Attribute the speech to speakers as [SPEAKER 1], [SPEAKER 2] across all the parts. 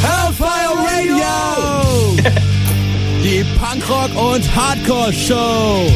[SPEAKER 1] Hellfire Radio! Die Punkrock- und Hardcore-Show!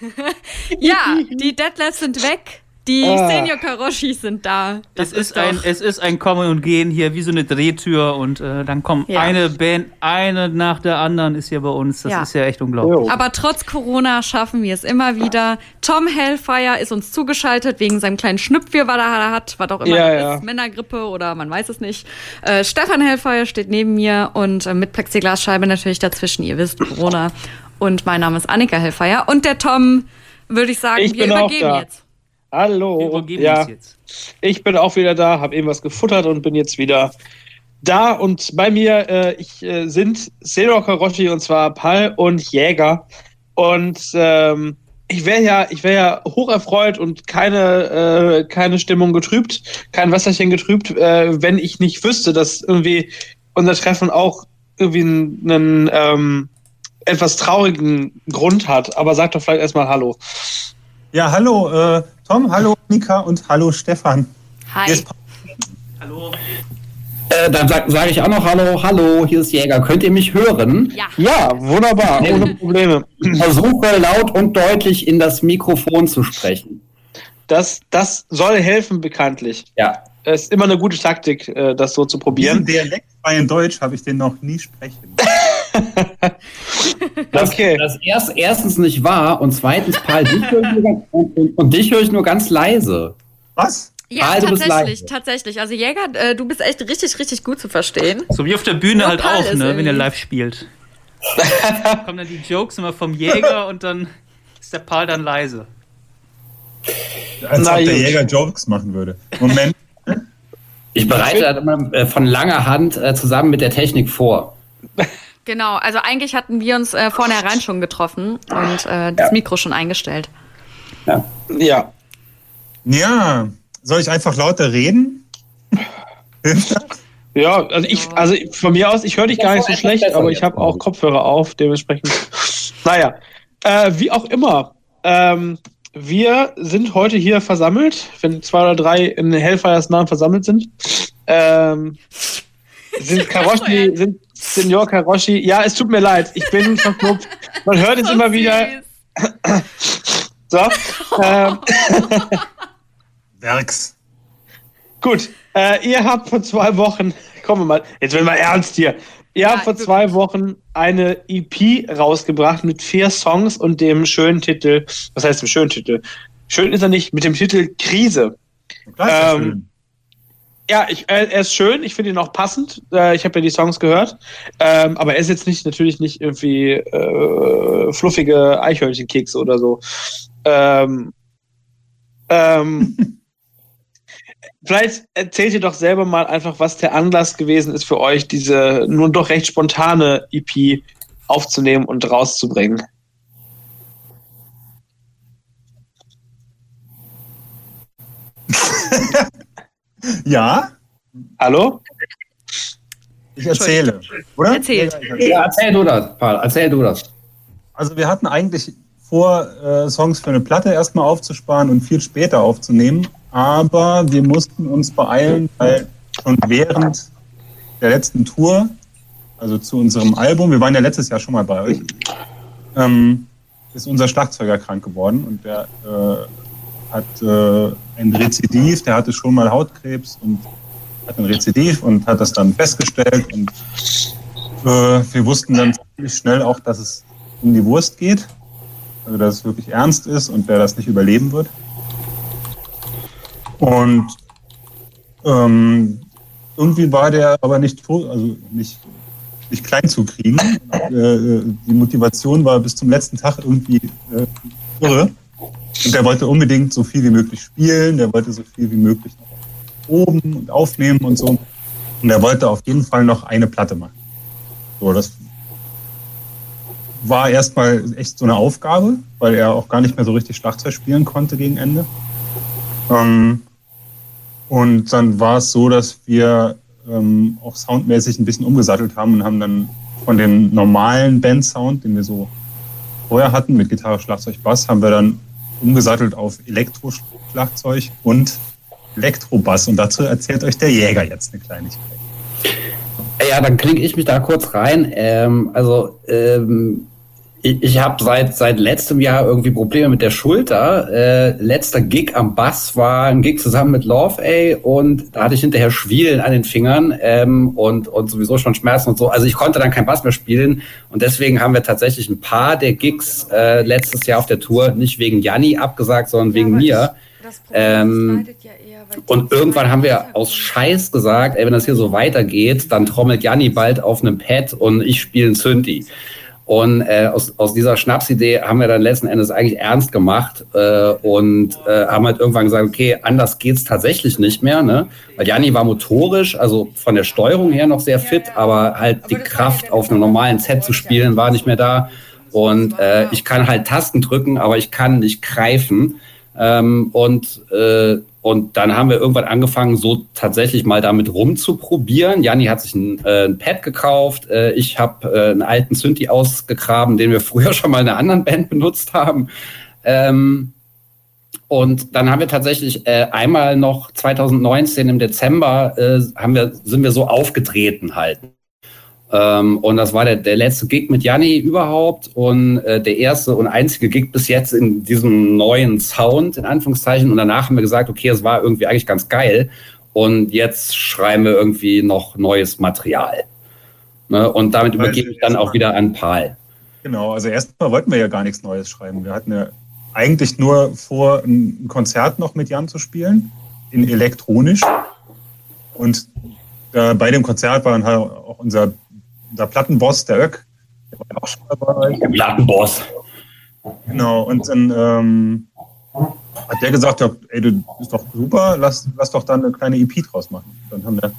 [SPEAKER 2] ja, die Deadlifts sind weg. Die
[SPEAKER 3] Ah.
[SPEAKER 2] Senior Karoshis sind da. Das
[SPEAKER 3] Es ist, ein, es ist ein Kommen und Gehen hier, wie so eine Drehtür und äh, dann kommt
[SPEAKER 2] Ja.
[SPEAKER 3] eine Band, eine nach der anderen ist hier bei uns. Das
[SPEAKER 2] Ja.
[SPEAKER 3] ist ja echt unglaublich.
[SPEAKER 2] Aber trotz Corona schaffen wir es immer wieder. Tom Hellfire ist uns zugeschaltet wegen seinem kleinen Schnupfwir, was er hat, was auch immer
[SPEAKER 4] Ja,
[SPEAKER 2] ist, Männergrippe oder man weiß es nicht. Äh, Stefan Hellfire steht neben mir und äh, mit Plexiglasscheibe natürlich dazwischen. Ihr wisst, Corona. Und mein Name ist Annika Hellfire. Und der Tom, würde ich sagen,
[SPEAKER 4] Ich
[SPEAKER 2] wir übergeben jetzt.
[SPEAKER 4] Hallo.
[SPEAKER 3] Übergeben
[SPEAKER 4] ja,
[SPEAKER 3] jetzt.
[SPEAKER 4] ich bin auch wieder da, habe eben was gefuttert und bin jetzt wieder da. Und bei mir äh, ich, äh, sind Senior Karoshi und zwar Pal und Jäger. Und ähm, ich wäre ja, ich wäre ja hoch erfreut und keine, äh, keine Stimmung getrübt, kein Wasserchen getrübt, äh, wenn ich nicht wüsste, dass irgendwie unser Treffen auch irgendwie einen, einen ähm, etwas traurigen Grund hat. Aber sag doch vielleicht erstmal Hallo.
[SPEAKER 5] Ja, hallo äh, Tom, hallo Nika und hallo Stefan.
[SPEAKER 2] Hi.
[SPEAKER 5] Hier ist
[SPEAKER 3] Hallo.
[SPEAKER 6] Äh, dann sage sag ich auch noch Hallo, hallo, hier ist Jäger. Könnt ihr mich hören?
[SPEAKER 2] Ja.
[SPEAKER 4] Ja, wunderbar, ohne Probleme.
[SPEAKER 6] Ich versuche laut und deutlich in das Mikrofon zu sprechen.
[SPEAKER 4] Das, das soll helfen, bekanntlich.
[SPEAKER 6] Ja.
[SPEAKER 4] Es ist immer eine gute Taktik, äh, das so zu
[SPEAKER 5] diesen
[SPEAKER 4] probieren.
[SPEAKER 5] dialektfreien Deutsch habe ich den noch nie sprechen.
[SPEAKER 6] Das,
[SPEAKER 4] Okay.
[SPEAKER 6] das erst, erstens nicht wahr und zweitens, Paul, dich höre ich nur ganz, und, und, und dich höre ich nur ganz leise.
[SPEAKER 5] Was?
[SPEAKER 2] Ja,
[SPEAKER 6] bist
[SPEAKER 2] tatsächlich, tatsächlich. Also Jäger, äh, du bist echt richtig, richtig gut zu verstehen.
[SPEAKER 3] So wie auf der Bühne
[SPEAKER 2] Nur
[SPEAKER 3] halt
[SPEAKER 2] Paul
[SPEAKER 3] auch, ne, wenn ihr
[SPEAKER 2] irgendwie-
[SPEAKER 3] live spielt. kommen dann die Jokes immer vom Jäger und dann ist der Paul dann leise.
[SPEAKER 5] Als
[SPEAKER 4] Na
[SPEAKER 5] ob der
[SPEAKER 4] gut.
[SPEAKER 5] Jäger Jokes machen würde. Moment.
[SPEAKER 6] Ich bereite das immer äh, von langer Hand äh, zusammen mit der Technik vor.
[SPEAKER 2] Genau, also eigentlich hatten wir uns äh, vornherein schon getroffen und äh, das
[SPEAKER 6] Ja.
[SPEAKER 2] Mikro schon eingestellt.
[SPEAKER 4] Ja.
[SPEAKER 5] Ja, soll ich einfach lauter reden?
[SPEAKER 4] Ja, also ich, also von mir aus, ich höre dich gar nicht so schlecht, aber ich habe auch Kopfhörer auf, dementsprechend. Naja, äh, wie auch immer. Ähm, wir sind heute hier versammelt, wenn zwei oder drei in Hellfires Namen versammelt sind. Ähm, sind Karoshi, sind Senior Karoshi. Ja, es tut mir leid, ich bin verknüpft. Man hört es immer wieder. So. Ähm,
[SPEAKER 5] Werks.
[SPEAKER 4] Gut, äh, ihr habt vor zwei Wochen, kommen wir mal, jetzt werden wir ernst hier. Ihr habt vor zwei Wochen eine EP rausgebracht mit vier Songs und dem schönen Titel, was heißt dem schönen Titel? Schön ist er nicht, mit dem Titel Krise.
[SPEAKER 5] Das ist ja
[SPEAKER 4] Ähm,
[SPEAKER 5] schön.
[SPEAKER 4] Ja, ich, äh, er ist schön, ich finde ihn auch passend. Äh, ich habe ja die Songs gehört. Ähm, aber er ist jetzt nicht natürlich nicht irgendwie äh, fluffige Eichhörnchenkekse oder so. Ähm, ähm, vielleicht erzählt ihr doch selber mal einfach, was der Anlass gewesen ist für euch, diese nun doch recht spontane EP aufzunehmen und rauszubringen.
[SPEAKER 5] Ja,
[SPEAKER 4] Hallo?
[SPEAKER 5] ich erzähle, oder?
[SPEAKER 2] Erzähl.
[SPEAKER 6] Ja, erzähl du das, Paul, erzähl du das.
[SPEAKER 5] Also wir hatten eigentlich vor, äh, Songs für eine Platte erstmal aufzusparen und viel später aufzunehmen, aber wir mussten uns beeilen, weil schon während der letzten Tour, also zu unserem Album, wir waren ja letztes Jahr schon mal bei euch, ähm, ist unser Schlagzeuger krank geworden und der äh, hat äh, ein Rezidiv, der hatte schon mal Hautkrebs und hat ein Rezidiv und hat das dann festgestellt und äh, wir wussten dann ziemlich schnell auch, dass es um die Wurst geht, also dass es wirklich ernst ist und wer das nicht überleben wird. Und ähm, irgendwie war der aber nicht, also nicht, nicht klein zu kriegen. äh, die Motivation war bis zum letzten Tag irgendwie äh, irre. Und der wollte unbedingt so viel wie möglich spielen, der wollte so viel wie möglich noch oben und aufnehmen und so. Und er wollte auf jeden Fall noch eine Platte machen. So, das war erstmal echt so eine Aufgabe, weil er auch gar nicht mehr so richtig Schlagzeug spielen konnte gegen Ende. Ähm, und dann war es so, dass wir ähm, auch soundmäßig ein bisschen umgesattelt haben und haben dann von dem normalen Band-Sound, den wir so vorher hatten, mit Gitarre, Schlagzeug, Bass, haben wir dann umgesattelt auf Elektroschlagzeug und Elektrobass. Und dazu erzählt euch der Jäger jetzt eine Kleinigkeit.
[SPEAKER 6] Ja, dann klinge ich mich da kurz rein. Ähm, also ähm, ich, ich habe seit seit letztem Jahr irgendwie Probleme mit der Schulter. Äh, letzter Gig am Bass war ein Gig zusammen mit Love A und da hatte ich hinterher Schwielen an den Fingern ähm, und und sowieso schon Schmerzen und so. Also ich konnte dann kein Bass mehr spielen und deswegen haben wir tatsächlich ein paar der Gigs äh, letztes Jahr auf der Tour nicht wegen Janni abgesagt, sondern ja, wegen mir. Ähm, ja und irgendwann haben wir aus Scheiß gesagt, ey, wenn das hier so weitergeht, dann trommelt Janni bald auf einem Pad und ich spiele ein Synthi. Und äh, aus, aus dieser Schnapsidee haben wir dann letzten Endes eigentlich ernst gemacht äh, und äh, haben halt irgendwann gesagt, okay, anders geht's tatsächlich nicht mehr, ne? Weil Janni war motorisch, also von der Steuerung her noch sehr fit, aber halt die Kraft auf einem normalen Set zu spielen war nicht mehr da. Und äh, ich kann halt Tasten drücken, aber ich kann nicht greifen. Ähm, und äh, und dann haben wir irgendwann angefangen, so tatsächlich mal damit rumzuprobieren. Janni hat sich ein, äh, ein Pad gekauft. Äh, ich habe äh, einen alten Synthi ausgegraben, den wir früher schon mal in einer anderen Band benutzt haben. Ähm, und dann haben wir tatsächlich äh, einmal noch 2019 im Dezember äh, haben wir, sind wir so aufgetreten halt. Ähm, und das war der, der letzte Gig mit Janni überhaupt und äh, der erste und einzige Gig bis jetzt in diesem neuen Sound, in Anführungszeichen. Und danach haben wir gesagt, okay, es war irgendwie eigentlich ganz geil. Und jetzt schreiben wir irgendwie noch neues Material. Ne? Und damit übergebe ich dann auch wieder an Paul.
[SPEAKER 5] Genau, also erstmal wollten wir ja gar nichts Neues schreiben. Wir hatten ja eigentlich nur vor, ein Konzert noch mit Jan zu spielen, in elektronisch. Und äh, bei dem Konzert war dann halt auch unser unser Plattenboss, der Öck, der war auch schon dabei.
[SPEAKER 6] Der Plattenboss.
[SPEAKER 5] Genau, und dann ähm, hat der gesagt, ja, ey, du bist doch super, lass, lass doch da eine kleine EP draus machen. Dann haben wir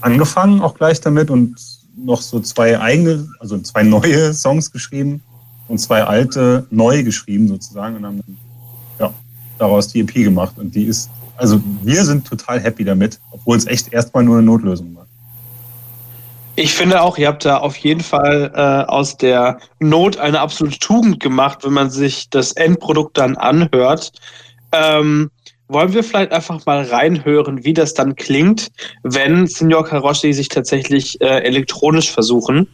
[SPEAKER 5] angefangen auch gleich damit und noch so zwei eigene, also zwei neue Songs geschrieben und zwei alte neu geschrieben sozusagen und haben dann, ja, daraus die EP gemacht. Und die ist, also wir sind total happy damit, obwohl es echt erstmal nur eine Notlösung war.
[SPEAKER 4] Ich finde auch, ihr habt da auf jeden Fall äh, aus der Not eine absolute Tugend gemacht, wenn man sich das Endprodukt dann anhört. Ähm, wollen wir vielleicht einfach mal reinhören, wie das dann klingt, wenn Signor Karoshi sich tatsächlich äh, elektronisch versuchen?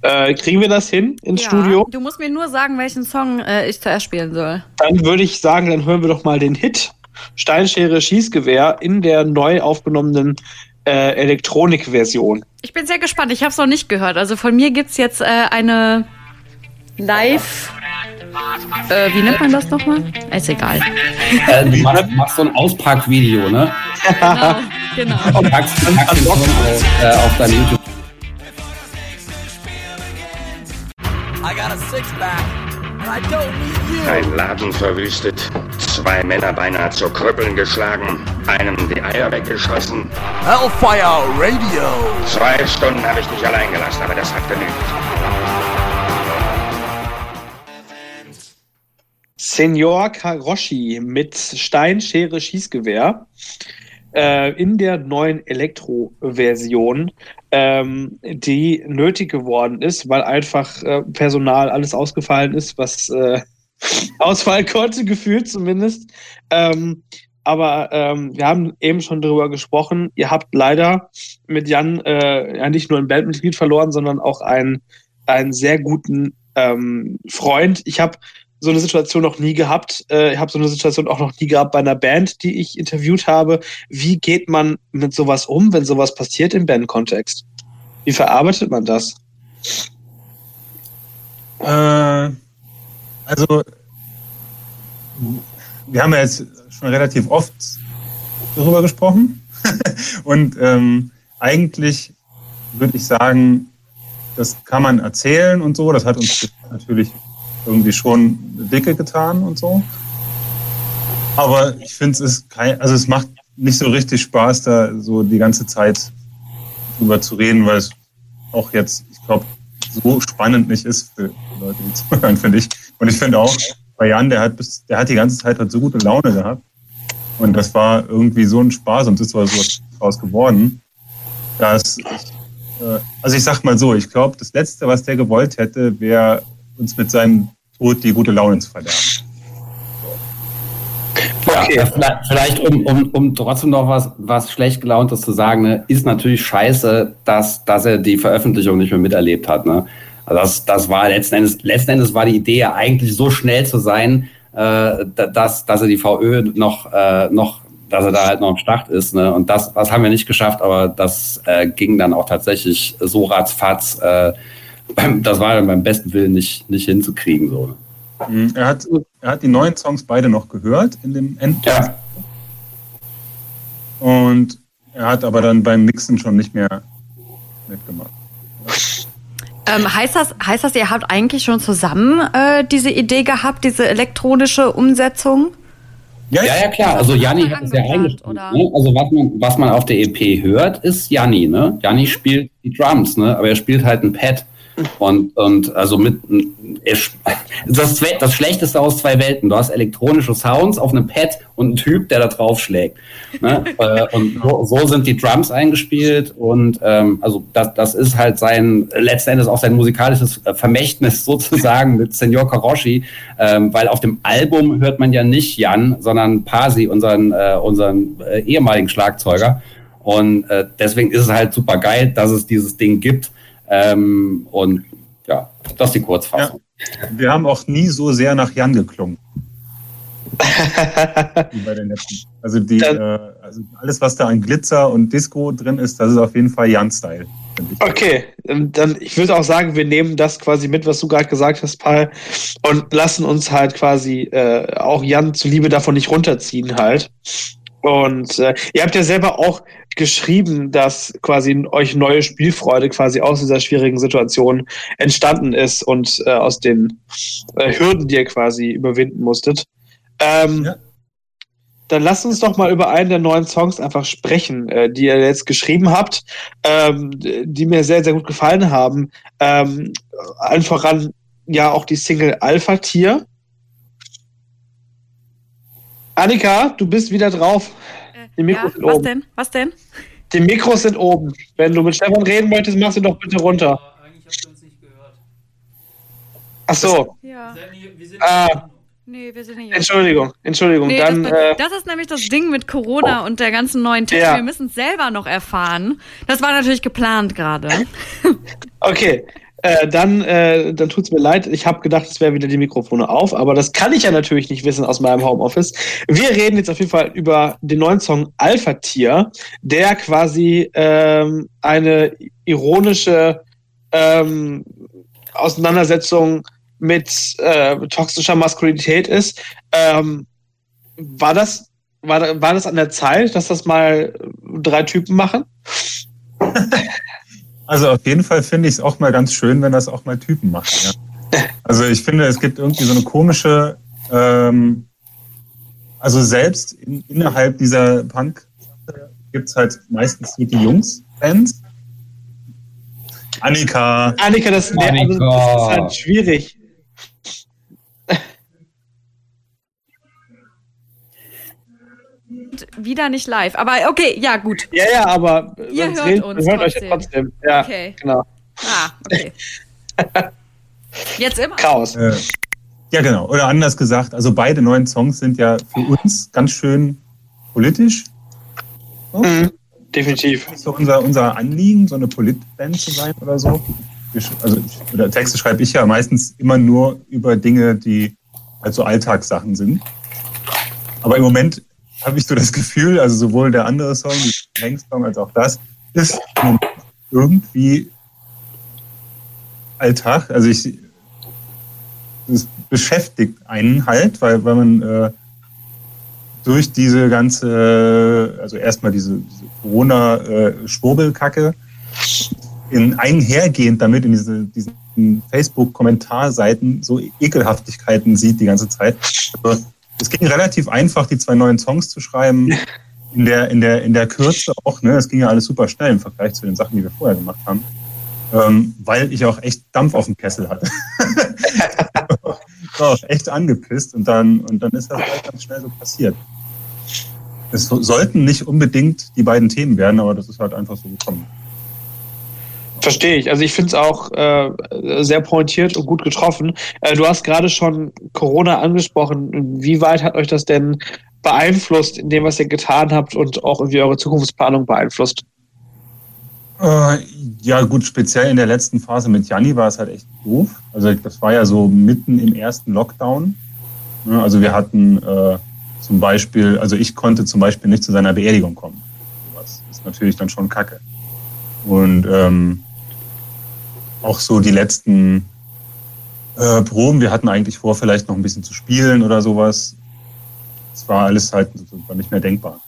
[SPEAKER 4] Äh, kriegen wir das hin ins ja, Studio?
[SPEAKER 2] Du musst mir nur sagen, welchen Song äh, ich zuerst spielen soll.
[SPEAKER 4] Dann würde ich sagen, dann hören wir doch mal den Hit Steinschere Schießgewehr in der neu aufgenommenen äh, Elektronik-Version.
[SPEAKER 2] Ich bin sehr gespannt. Ich habe es noch nicht gehört. Also von mir gibt es jetzt äh, eine Live. Äh, wie nennt man das nochmal? Ist egal.
[SPEAKER 6] Äh, du machst, so ein Auspackvideo, ne?
[SPEAKER 2] Genau, genau.
[SPEAKER 6] Und packst, packst den Song auf, äh, auf dein YouTube.
[SPEAKER 7] I got a six-pack.
[SPEAKER 8] Ein Laden verwüstet, zwei Männer beinahe zu Krüppeln geschlagen, einem die Eier weggeschossen.
[SPEAKER 1] Hellfire Radio!
[SPEAKER 8] Zwei Stunden habe ich dich allein gelassen, aber das hat genügt.
[SPEAKER 4] Senior Karoshi mit Steinschere Schießgewehr äh, in der neuen Elektro-Version, ähm, die nötig geworden ist, weil einfach äh, Personal alles ausgefallen ist, was äh, ausfallen konnte, gefühlt zumindest. Ähm, aber ähm, wir haben eben schon darüber gesprochen. Ihr habt leider mit Jan äh, ja nicht nur ein Bandmitglied verloren, sondern auch einen, einen sehr guten ähm, Freund. Ich habe so eine Situation noch nie gehabt. Äh, ich habe so eine Situation auch noch nie gehabt bei einer Band, die ich interviewt habe. Wie geht man mit sowas um, wenn sowas passiert im Bandkontext? Wie verarbeitet man das?
[SPEAKER 5] Äh, also, wir haben ja jetzt schon relativ oft darüber gesprochen. Und ähm, eigentlich würde ich sagen, das kann man erzählen und so. Das hat uns natürlich irgendwie schon dicke getan und so. Aber ich finde, es ist kein, also es macht nicht so richtig Spaß, da so die ganze Zeit drüber zu reden, weil es auch jetzt, ich glaube, so spannend nicht ist für Leute, die zuhören, finde ich. Und ich finde auch, bei Jan, der hat bis, der hat die ganze Zeit halt so gute Laune gehabt. Und das war irgendwie so ein Spaß und ist so was geworden, dass ich, äh, also ich sag mal so, ich glaube, das Letzte, was der gewollt hätte, wäre uns mit seinem Tod die gute Laune zu verderben.
[SPEAKER 6] Ja, okay. vielleicht um, um, um trotzdem noch was, was schlecht gelauntes zu sagen, ne, ist natürlich scheiße, dass, dass er die Veröffentlichung nicht mehr miterlebt hat. Ne? Also das, das war letzten Endes, letzten Endes war die Idee ja eigentlich so schnell zu sein, äh, dass, dass er die VÖ noch, äh, noch, dass er da halt noch am Start ist. Ne? Und das, das haben wir nicht geschafft, aber das äh, ging dann auch tatsächlich so ratzfatz. Äh, das war dann beim besten Willen nicht, nicht hinzukriegen. So.
[SPEAKER 5] Mhm. Er hat, er hat die neuen Songs beide noch gehört in dem End. Ja. Und er hat aber dann beim Mixen schon nicht mehr mitgemacht.
[SPEAKER 2] Ähm, heißt, das, heißt das, ihr habt eigentlich schon zusammen äh, diese Idee gehabt, diese elektronische Umsetzung?
[SPEAKER 6] Ja, ja, ja klar. Also Janni hat es ja eingespielt. Ne? Also was man, was man auf der EP hört, ist Janni. Ne? Janni spielt die Drums, ne? aber er spielt halt ein Pad. Und, und also mit das, das Schlechteste aus zwei Welten. Du hast elektronische Sounds auf einem Pad und einen Typ, der da drauf schlägt. Ne? Äh, und so, so, sind die Drums eingespielt und ähm, also das, das ist halt sein letzten Endes auch sein musikalisches Vermächtnis sozusagen mit Senor Karoshi, ähm, weil auf dem Album hört man ja nicht Jan, sondern Pasi, unseren, äh, unseren äh, ehemaligen Schlagzeuger. Und äh, deswegen ist es halt super geil, dass es dieses Ding gibt. Ähm, und ja, das ist die Kurzfassung.
[SPEAKER 5] Ja. Wir haben auch nie so sehr nach Jan geklungen. Also, die, äh, also alles, was da an Glitzer und Disco drin ist, das ist auf jeden Fall Jan-Style.
[SPEAKER 4] Okay, dann ich würde auch sagen, wir nehmen das quasi mit, was du gerade gesagt hast, Paul, und lassen uns halt quasi äh, auch Jan zuliebe davon nicht runterziehen halt. Und äh, ihr habt ja selber auch geschrieben, dass quasi euch neue Spielfreude quasi aus dieser schwierigen Situation entstanden ist und äh, aus den äh, Hürden, die ihr quasi überwinden musstet. Ähm, ja. Dann lasst uns doch mal über einen der neuen Songs einfach sprechen, äh, die ihr jetzt geschrieben habt, ähm, die mir sehr, sehr gut gefallen haben. Ähm, allen voran ja auch die Single Alpha Tier. Annika, du bist wieder drauf.
[SPEAKER 2] Die Mikros ja, sind was oben. denn? Was denn?
[SPEAKER 4] Die Mikros sind oben. Wenn du mit Stefan reden möchtest, mach sie doch bitte runter. Eigentlich habt ihr uns nicht gehört. Ach so. Ja. Wir sind ah. Nee, wir sind nicht. Entschuldigung, Entschuldigung. Nee, dann,
[SPEAKER 2] das, äh, das, ist nämlich das Ding mit Corona und der ganzen neuen Tipps. Ja. Wir müssen es selber noch erfahren. Das war natürlich geplant gerade.
[SPEAKER 4] okay, äh, dann, äh, dann tut es mir leid. Ich habe gedacht, es wäre wieder die Mikrofone auf, aber das kann ich ja natürlich nicht wissen aus meinem Homeoffice. Wir reden jetzt auf jeden Fall über den neuen Song Alpha Tier, der quasi ähm, eine ironische ähm, Auseinandersetzung mit äh, toxischer Maskulinität ist. Ähm, war das war, war das an der Zeit, dass das mal drei Typen machen?
[SPEAKER 5] Also auf jeden Fall finde ich es auch mal ganz schön, wenn das auch mal Typen machen. Ja. Also ich finde, es gibt irgendwie so eine komische, ähm, also selbst in, innerhalb dieser Punk gibt es halt meistens die Jungs-Fans. Annika.
[SPEAKER 4] Annika, das, Annika. Also, das ist halt schwierig.
[SPEAKER 2] Wieder nicht live. Aber okay, ja, gut.
[SPEAKER 4] Ja, ja, aber
[SPEAKER 2] ihr hört reden, uns
[SPEAKER 4] hört trotzdem. euch trotzdem. Ja, okay. genau.
[SPEAKER 2] Ah, okay. Jetzt immer.
[SPEAKER 4] Chaos. Äh,
[SPEAKER 5] ja, genau. Oder anders gesagt, also beide neuen Songs sind ja für uns ganz schön politisch.
[SPEAKER 4] So. Mhm, definitiv.
[SPEAKER 5] Das ist so unser, unser Anliegen, so eine Politband zu sein oder so. Also, oder Texte schreibe ich ja meistens immer nur über Dinge, die halt so Alltagssachen sind. Aber im Moment habe ich so das Gefühl, also sowohl der andere Song, der Hank-Song, als auch das, ist irgendwie Alltag. Also ich, es beschäftigt einen halt, weil, weil man äh, durch diese ganze, also erstmal diese, diese Corona-Schwurbelkacke in einhergehend damit in diese, diesen Facebook-Kommentarseiten so Ekelhaftigkeiten sieht die ganze Zeit. Also es ging relativ einfach, die zwei neuen Songs zu schreiben. In der, in der, in der Kürze auch, ne? Es ging ja alles super schnell im Vergleich zu den Sachen, die wir vorher gemacht haben. Ähm, weil ich auch echt Dampf auf dem Kessel hatte. war auch echt angepisst und dann, und dann ist das halt ganz schnell so passiert. Es sollten nicht unbedingt die beiden Themen werden, aber das ist halt einfach so gekommen.
[SPEAKER 4] Verstehe ich. Also ich finde es auch äh, sehr pointiert und gut getroffen. Äh, du hast gerade schon Corona angesprochen. Wie weit hat euch das denn beeinflusst in dem, was ihr getan habt und auch irgendwie eure Zukunftsplanung beeinflusst?
[SPEAKER 5] Äh, ja, gut, speziell in der letzten Phase mit Janni war es halt echt doof. Also das war ja so mitten im ersten Lockdown. Also wir hatten äh, zum Beispiel, also ich konnte zum Beispiel nicht zu seiner Beerdigung kommen. Das ist natürlich dann schon kacke. Und ähm, auch so die letzten äh, Proben, wir hatten eigentlich vor, vielleicht noch ein bisschen zu spielen oder sowas. Das war alles halt war nicht mehr denkbar.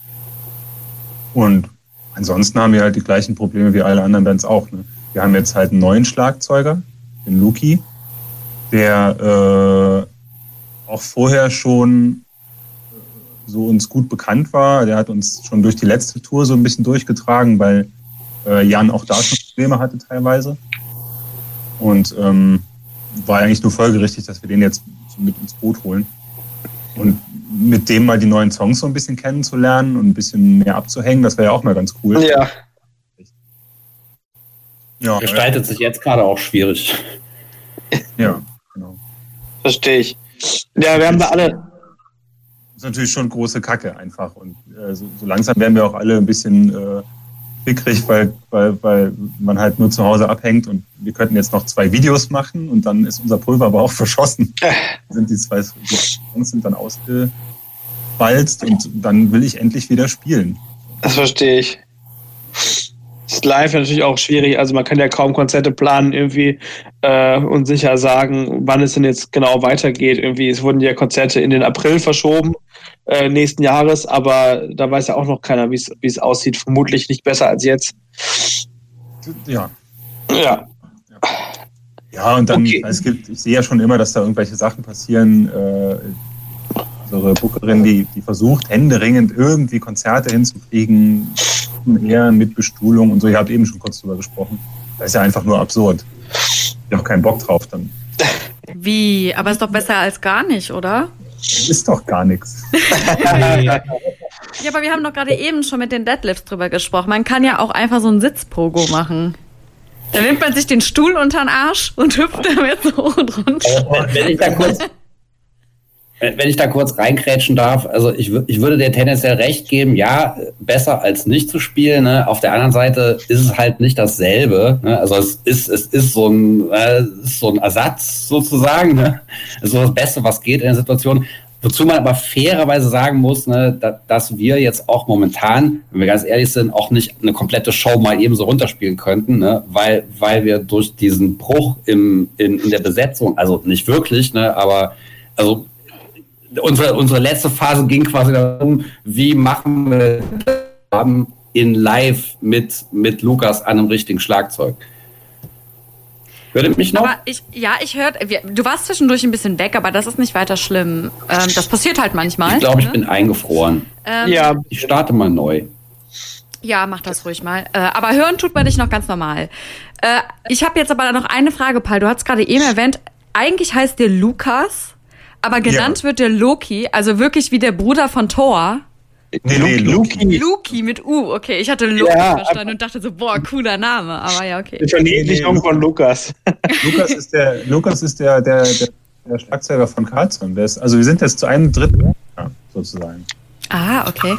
[SPEAKER 5] Und ansonsten haben wir halt die gleichen Probleme wie alle anderen Bands auch. Ne? Wir haben jetzt halt einen neuen Schlagzeuger, den Luki, der äh, auch vorher schon äh, so uns gut bekannt war. Der hat uns schon durch die letzte Tour so ein bisschen durchgetragen, weil äh, Jan auch da schon Probleme hatte teilweise. Und ähm, war eigentlich nur folgerichtig, dass wir den jetzt mit ins Boot holen. Und mit dem mal die neuen Songs so ein bisschen kennenzulernen und ein bisschen mehr abzuhängen, das wäre ja auch mal ganz cool.
[SPEAKER 4] Ja.
[SPEAKER 5] Ja,
[SPEAKER 6] Gestaltet sich jetzt gerade auch schwierig.
[SPEAKER 5] ja genau.
[SPEAKER 4] Verstehe ich. Ja, wir haben da alle.
[SPEAKER 5] Das ist natürlich schon große Kacke einfach. Und äh, so, so langsam werden wir auch alle ein bisschen äh, fickrig, weil, weil, weil man halt nur zu Hause abhängt und wir könnten jetzt noch zwei Videos machen und dann ist unser Pulver aber auch verschossen. sind die zwei Songs sind dann ausgewalzt und dann will ich endlich wieder spielen.
[SPEAKER 4] Das verstehe ich. Ist live natürlich auch schwierig. Also man kann ja kaum Konzerte planen irgendwie äh, und sicher sagen, wann es denn jetzt genau weitergeht. Irgendwie, es wurden ja Konzerte in den April verschoben äh, nächsten Jahres, aber da weiß ja auch noch keiner, wie es wie es aussieht. Vermutlich nicht besser als jetzt.
[SPEAKER 5] Ja.
[SPEAKER 4] Ja.
[SPEAKER 5] Ja, und dann,
[SPEAKER 4] Okay.
[SPEAKER 5] es gibt, ich sehe ja schon immer, dass da irgendwelche Sachen passieren. Äh, unsere Bookerin, die, die versucht händeringend irgendwie Konzerte hinzukriegen, eher mit Bestuhlung und so. Ihr habt eben schon kurz drüber gesprochen. Das ist ja einfach nur absurd. Ich habe auch keinen Bock drauf dann.
[SPEAKER 2] Wie? Aber ist doch besser als gar nicht, oder?
[SPEAKER 5] Ist doch gar nichts.
[SPEAKER 2] Ja, aber wir haben doch gerade eben schon mit den Deadlifts drüber gesprochen. Man kann ja auch einfach so ein Sitzpogo machen. Da nimmt man sich den Stuhl unter den Arsch und hüpft damit so hoch und runter.
[SPEAKER 6] Wenn ich da kurz, wenn ich da kurz reinkrätschen darf, also ich, ich würde dir tendenziell recht geben, ja, besser als nicht zu spielen. Ne? Auf der anderen Seite ist es halt nicht dasselbe. Ne? Also es ist, es ist so ein, äh, so ein Ersatz sozusagen. Ne? Also das Beste, was geht in der Situation. Wozu man aber fairerweise sagen muss, ne, da, dass wir jetzt auch momentan, wenn wir ganz ehrlich sind, auch nicht eine komplette Show mal eben so runterspielen könnten, ne, weil, weil wir durch diesen Bruch im, in, in der Besetzung, also nicht wirklich, ne, aber also unsere, unsere letzte Phase ging quasi darum, wie machen wir haben in live mit, mit Lukas an einem richtigen Schlagzeug. Hört mich noch?
[SPEAKER 2] Aber ich, ja, ich hört, du warst zwischendurch ein bisschen weg, aber das ist nicht weiter schlimm. Ähm, das passiert halt manchmal.
[SPEAKER 6] Ich glaube, ich
[SPEAKER 2] ne?
[SPEAKER 6] bin eingefroren.
[SPEAKER 2] Ähm,
[SPEAKER 4] Ja,
[SPEAKER 6] Ich starte mal neu.
[SPEAKER 2] Ja, mach das ruhig mal. Äh, aber hören tut man dich noch ganz normal. Äh, ich habe jetzt aber noch eine Frage, Paul. Du hast gerade eben erwähnt, eigentlich heißt der Lukas, aber genannt wird der Loki, also wirklich wie der Bruder von Thor.
[SPEAKER 5] Nee, nee, Luki.
[SPEAKER 2] Luki mit U, okay. Ich hatte Loki
[SPEAKER 4] Ja,
[SPEAKER 2] verstanden und dachte so, boah, cooler Name. Aber ja, okay.
[SPEAKER 4] die Verniedlichung von Lukas.
[SPEAKER 5] Lukas ist der, Lukas ist der, der, der, der Schlagzeuger von Karlsson. Der ist, also wir sind jetzt zu einem Drittel, ja, sozusagen.
[SPEAKER 2] Ah, okay.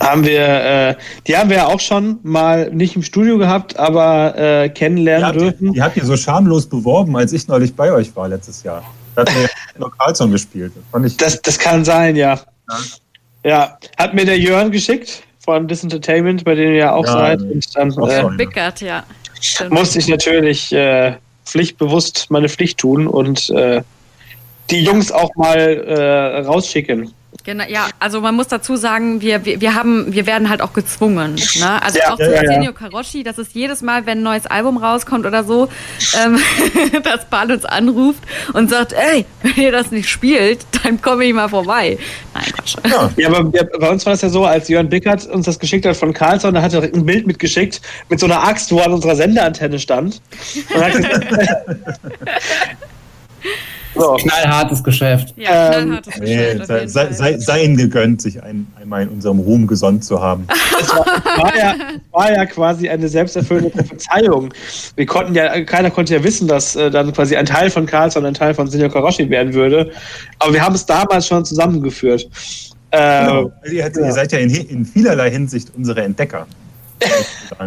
[SPEAKER 4] haben wir, äh, die haben wir ja auch schon mal nicht im Studio gehabt, aber äh,
[SPEAKER 5] Die
[SPEAKER 4] kennenlernen
[SPEAKER 5] ihr,
[SPEAKER 4] dürfen.
[SPEAKER 5] die habt ihr so schamlos beworben, als ich neulich bei euch war letztes Jahr. Hat mir noch Karlsson gespielt. Das fand ich,
[SPEAKER 4] Das, das kann sein, ja. Ja, hat mir der Jörn geschickt von Dis Entertainment, bei denen ihr ja auch
[SPEAKER 5] Ja,
[SPEAKER 4] seid.
[SPEAKER 5] ja.
[SPEAKER 4] Und dann
[SPEAKER 5] Auch
[SPEAKER 4] äh,
[SPEAKER 5] so.
[SPEAKER 2] Bickert, ja.
[SPEAKER 4] Musste ich natürlich äh, pflichtbewusst meine Pflicht tun und äh, die Jungs auch mal äh, rausschicken.
[SPEAKER 2] Genau, ja, also man muss dazu sagen, wir, wir, wir haben, wir werden halt auch gezwungen. Ne? Also
[SPEAKER 4] Ja,
[SPEAKER 2] auch
[SPEAKER 4] ja,
[SPEAKER 2] zu
[SPEAKER 4] ja, ja.
[SPEAKER 2] Arsenio Karoshi, das ist jedes Mal, wenn ein neues Album rauskommt oder so, ähm, dass Paul uns anruft und sagt, ey, wenn ihr das nicht spielt, dann komme ich mal vorbei. Nein, Quatsch.
[SPEAKER 5] ja,
[SPEAKER 4] Ja, aber wir, bei uns war es ja so, als Jörn Bickert uns das geschickt hat von Carlsson, da hat er ein Bild mitgeschickt mit so einer Axt, wo an unserer Sendeantenne stand. Und hat gesagt, So.
[SPEAKER 6] Knallhartes Geschäft.
[SPEAKER 2] Ja,
[SPEAKER 4] Ähm,
[SPEAKER 2] knallhartes
[SPEAKER 5] Nee,
[SPEAKER 2] Geschäft auf
[SPEAKER 5] sei, sei, sei, sei ihnen gegönnt, sich ein, einmal in unserem Ruhm gesonnt zu haben.
[SPEAKER 4] war ja, war ja quasi eine selbsterfüllende Prophezeiung. Wir konnten ja, keiner konnte ja wissen, dass äh, dann quasi ein Teil von Carlson ein Teil von Senior Karoshi werden würde. Aber wir haben es damals schon zusammengeführt. Äh,
[SPEAKER 5] Genau. Also ihr, ihr seid ja in, in vielerlei Hinsicht unsere Entdecker.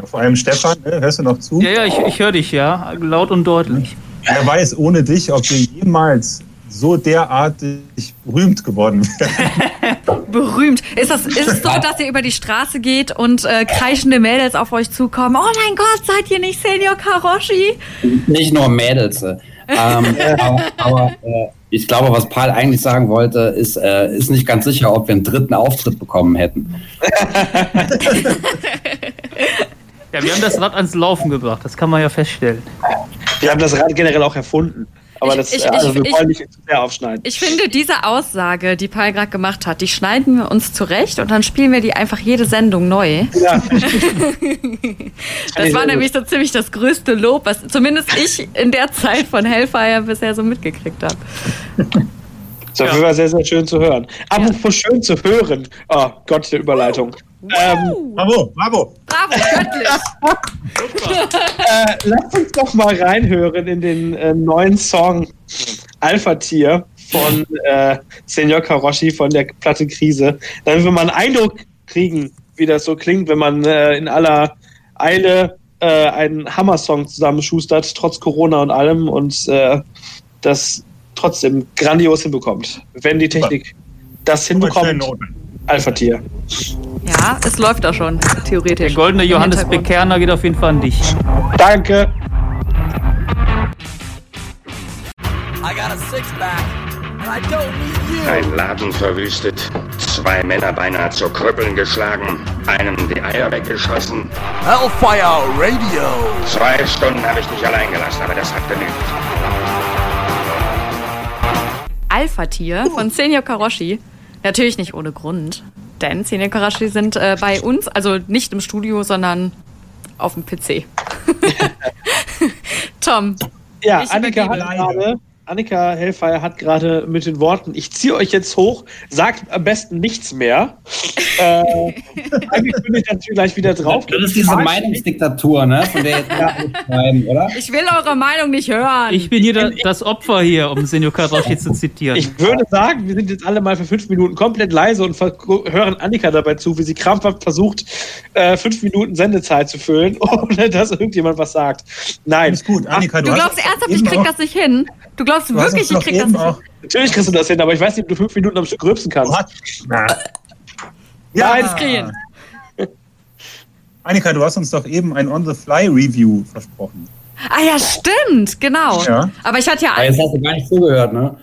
[SPEAKER 5] Vor allem Stefan, ne? hörst du noch zu?
[SPEAKER 3] Ja, ja, ich, ich höre dich, ja. Laut und deutlich.
[SPEAKER 5] Wer weiß ohne dich, ob wir jemals so derartig berühmt geworden wären.
[SPEAKER 2] Berühmt. Ist, das, ist es so, dass ihr über die Straße geht und äh, kreischende Mädels auf euch zukommen? Oh mein Gott, seid ihr nicht Senior Karoshi?
[SPEAKER 6] Nicht nur Mädels. äh. ähm, aber aber äh, ich glaube, was Paul eigentlich sagen wollte, ist, äh, ist nicht ganz sicher, ob wir einen dritten Auftritt bekommen hätten.
[SPEAKER 3] Ja, wir haben das Rad ans Laufen gebracht, das kann man ja feststellen.
[SPEAKER 4] wir haben das Rad generell auch erfunden. Aber
[SPEAKER 2] Ich-
[SPEAKER 4] das,
[SPEAKER 2] ich-
[SPEAKER 4] also wir
[SPEAKER 2] ich-
[SPEAKER 4] wollen nicht zu sehr aufschneiden.
[SPEAKER 2] Ich finde, diese Aussage, die Paul gerade gemacht hat, die schneiden wir uns zurecht und dann spielen wir die einfach jede Sendung neu.
[SPEAKER 4] Ja,
[SPEAKER 2] Das war nämlich so ziemlich das größte Lob, was zumindest ich in der Zeit von Hellfire bisher so mitgekriegt habe.
[SPEAKER 4] Das war sehr, sehr schön zu hören. Apropos schön zu hören. Oh Gott, die Überleitung. Ähm,
[SPEAKER 5] Bravo, bravo.
[SPEAKER 2] Bravo, göttlich!
[SPEAKER 4] äh, lasst uns doch mal reinhören in den äh, neuen Song Alpha Tier von äh, Senior Karoshi von der Platte Krise, damit wir mal einen Eindruck kriegen, wie das so klingt, wenn man äh, in aller Eile äh, einen Hammer-Song zusammenschustert, trotz Corona und allem und äh, das trotzdem grandios hinbekommt. Wenn die Technik das hinbekommt,
[SPEAKER 5] Noten.
[SPEAKER 4] Alpha Tier.
[SPEAKER 2] Ja, es läuft doch schon, theoretisch.
[SPEAKER 3] Der goldene Johannes. Bekerner geht auf jeden Fall an dich.
[SPEAKER 4] Danke.
[SPEAKER 8] Ein Laden verwüstet, zwei Männer beinahe zu Krüppeln geschlagen, einem die Eier weggeschossen.
[SPEAKER 1] Hellfire Radio.
[SPEAKER 8] Zwei Stunden habe ich dich allein gelassen, aber das hat genügt.
[SPEAKER 2] Alpha-Tier von Senior Karoshi. Natürlich nicht ohne Grund. Denn Senior Karoshi sind äh, bei uns, also nicht im Studio, sondern auf dem PC. Tom,
[SPEAKER 4] Ja,
[SPEAKER 2] Ich
[SPEAKER 4] Annika hat gerade, Annika Hellfire hat gerade mit den Worten, ich ziehe euch jetzt hoch, sagt am besten nichts mehr. äh, eigentlich bin ich natürlich gleich wieder drauf.
[SPEAKER 6] Das ist diese Meinungsdiktatur, ne? Von der jetzt alle schreiben, oder?
[SPEAKER 2] ich will eure Meinung nicht hören.
[SPEAKER 3] Ich bin hier da, das Opfer hier, um Senor Karoshi zu zitieren.
[SPEAKER 4] Ich würde sagen, wir sind jetzt alle mal für fünf Minuten komplett leise und hören Annika dabei zu, wie sie krampfhaft versucht, äh, fünf Minuten Sendezeit zu füllen, ohne dass irgendjemand was sagt. Nein,
[SPEAKER 5] Alles gut, Annika,
[SPEAKER 2] du
[SPEAKER 5] hast
[SPEAKER 2] glaubst ernsthaft, ich krieg das nicht hin? Du glaubst
[SPEAKER 5] du hast
[SPEAKER 2] wirklich, ich krieg das nicht
[SPEAKER 5] auch.
[SPEAKER 4] natürlich kriegst du das hin, aber ich weiß nicht, ob du fünf Minuten am Stück rülpsen kannst.
[SPEAKER 5] Na.
[SPEAKER 4] Nein,
[SPEAKER 2] das kriegen.
[SPEAKER 5] Annika, du hast uns doch eben ein On-the-Fly-Review versprochen.
[SPEAKER 2] Ah ja, stimmt, genau.
[SPEAKER 5] Ja.
[SPEAKER 2] Aber ich hatte ja
[SPEAKER 6] Aber jetzt hast du gar nicht zugehört, ne?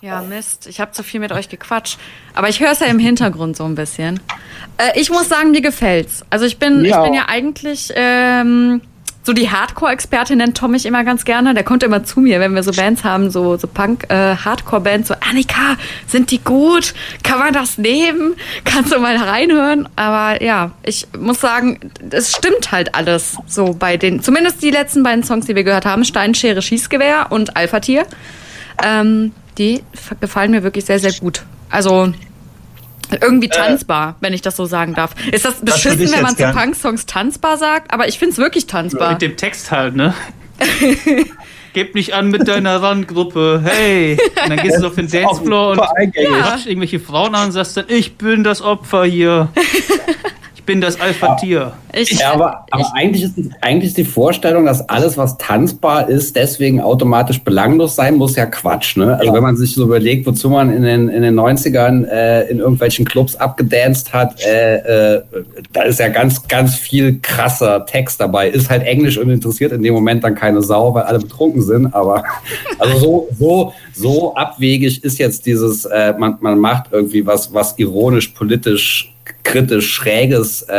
[SPEAKER 2] Ja, Mist. Ich habe zu viel mit euch gequatscht. Aber ich höre es ja im Hintergrund so ein bisschen. Äh, ich muss sagen, mir gefällt's. Also ich bin,
[SPEAKER 4] Ja.
[SPEAKER 2] ich bin ja eigentlich ähm, so die Hardcore-Expertin nennt Tom mich immer ganz gerne. Der kommt immer zu mir, wenn wir so Bands haben, so, so Punk-Hardcore-Bands, so Annika, sind die gut? Kann man das nehmen? Kannst du mal reinhören? Aber ja, ich muss sagen, es stimmt halt alles so bei den, zumindest die letzten beiden Songs, die wir gehört haben, Stein, Schere, Schießgewehr und Alpha-Tier. Ähm, die gefallen mir wirklich sehr, sehr gut. Also irgendwie tanzbar, wenn ich das so sagen darf. Ist das beschissen, wenn man zu Punk-Songs tanzbar sagt? Aber ich finde es wirklich tanzbar.
[SPEAKER 3] Mit dem Text halt, ne? Gebt nicht an mit deiner Randgruppe, hey! Und dann gehst du auf den Dancefloor und quatsch irgendwelche Frauen an und sagst dann, ich bin das Opfer hier. Ich bin das Alpha-Tier.
[SPEAKER 6] Ja, aber, aber eigentlich, ist die, eigentlich ist die Vorstellung, dass alles, was tanzbar ist, deswegen automatisch belanglos sein muss, ja Quatsch. Ne? Also wenn man sich so überlegt, wozu man in den, in den 90ern äh, in irgendwelchen Clubs abgedanced hat, äh, äh, da ist ja ganz, ganz viel krasser Text dabei. Ist halt Englisch und interessiert in dem Moment dann keine Sau, weil alle betrunken sind. Aber also so, so, so abwegig ist jetzt dieses, äh, man, man macht irgendwie was, was ironisch, politisch, kritisch, schräges äh,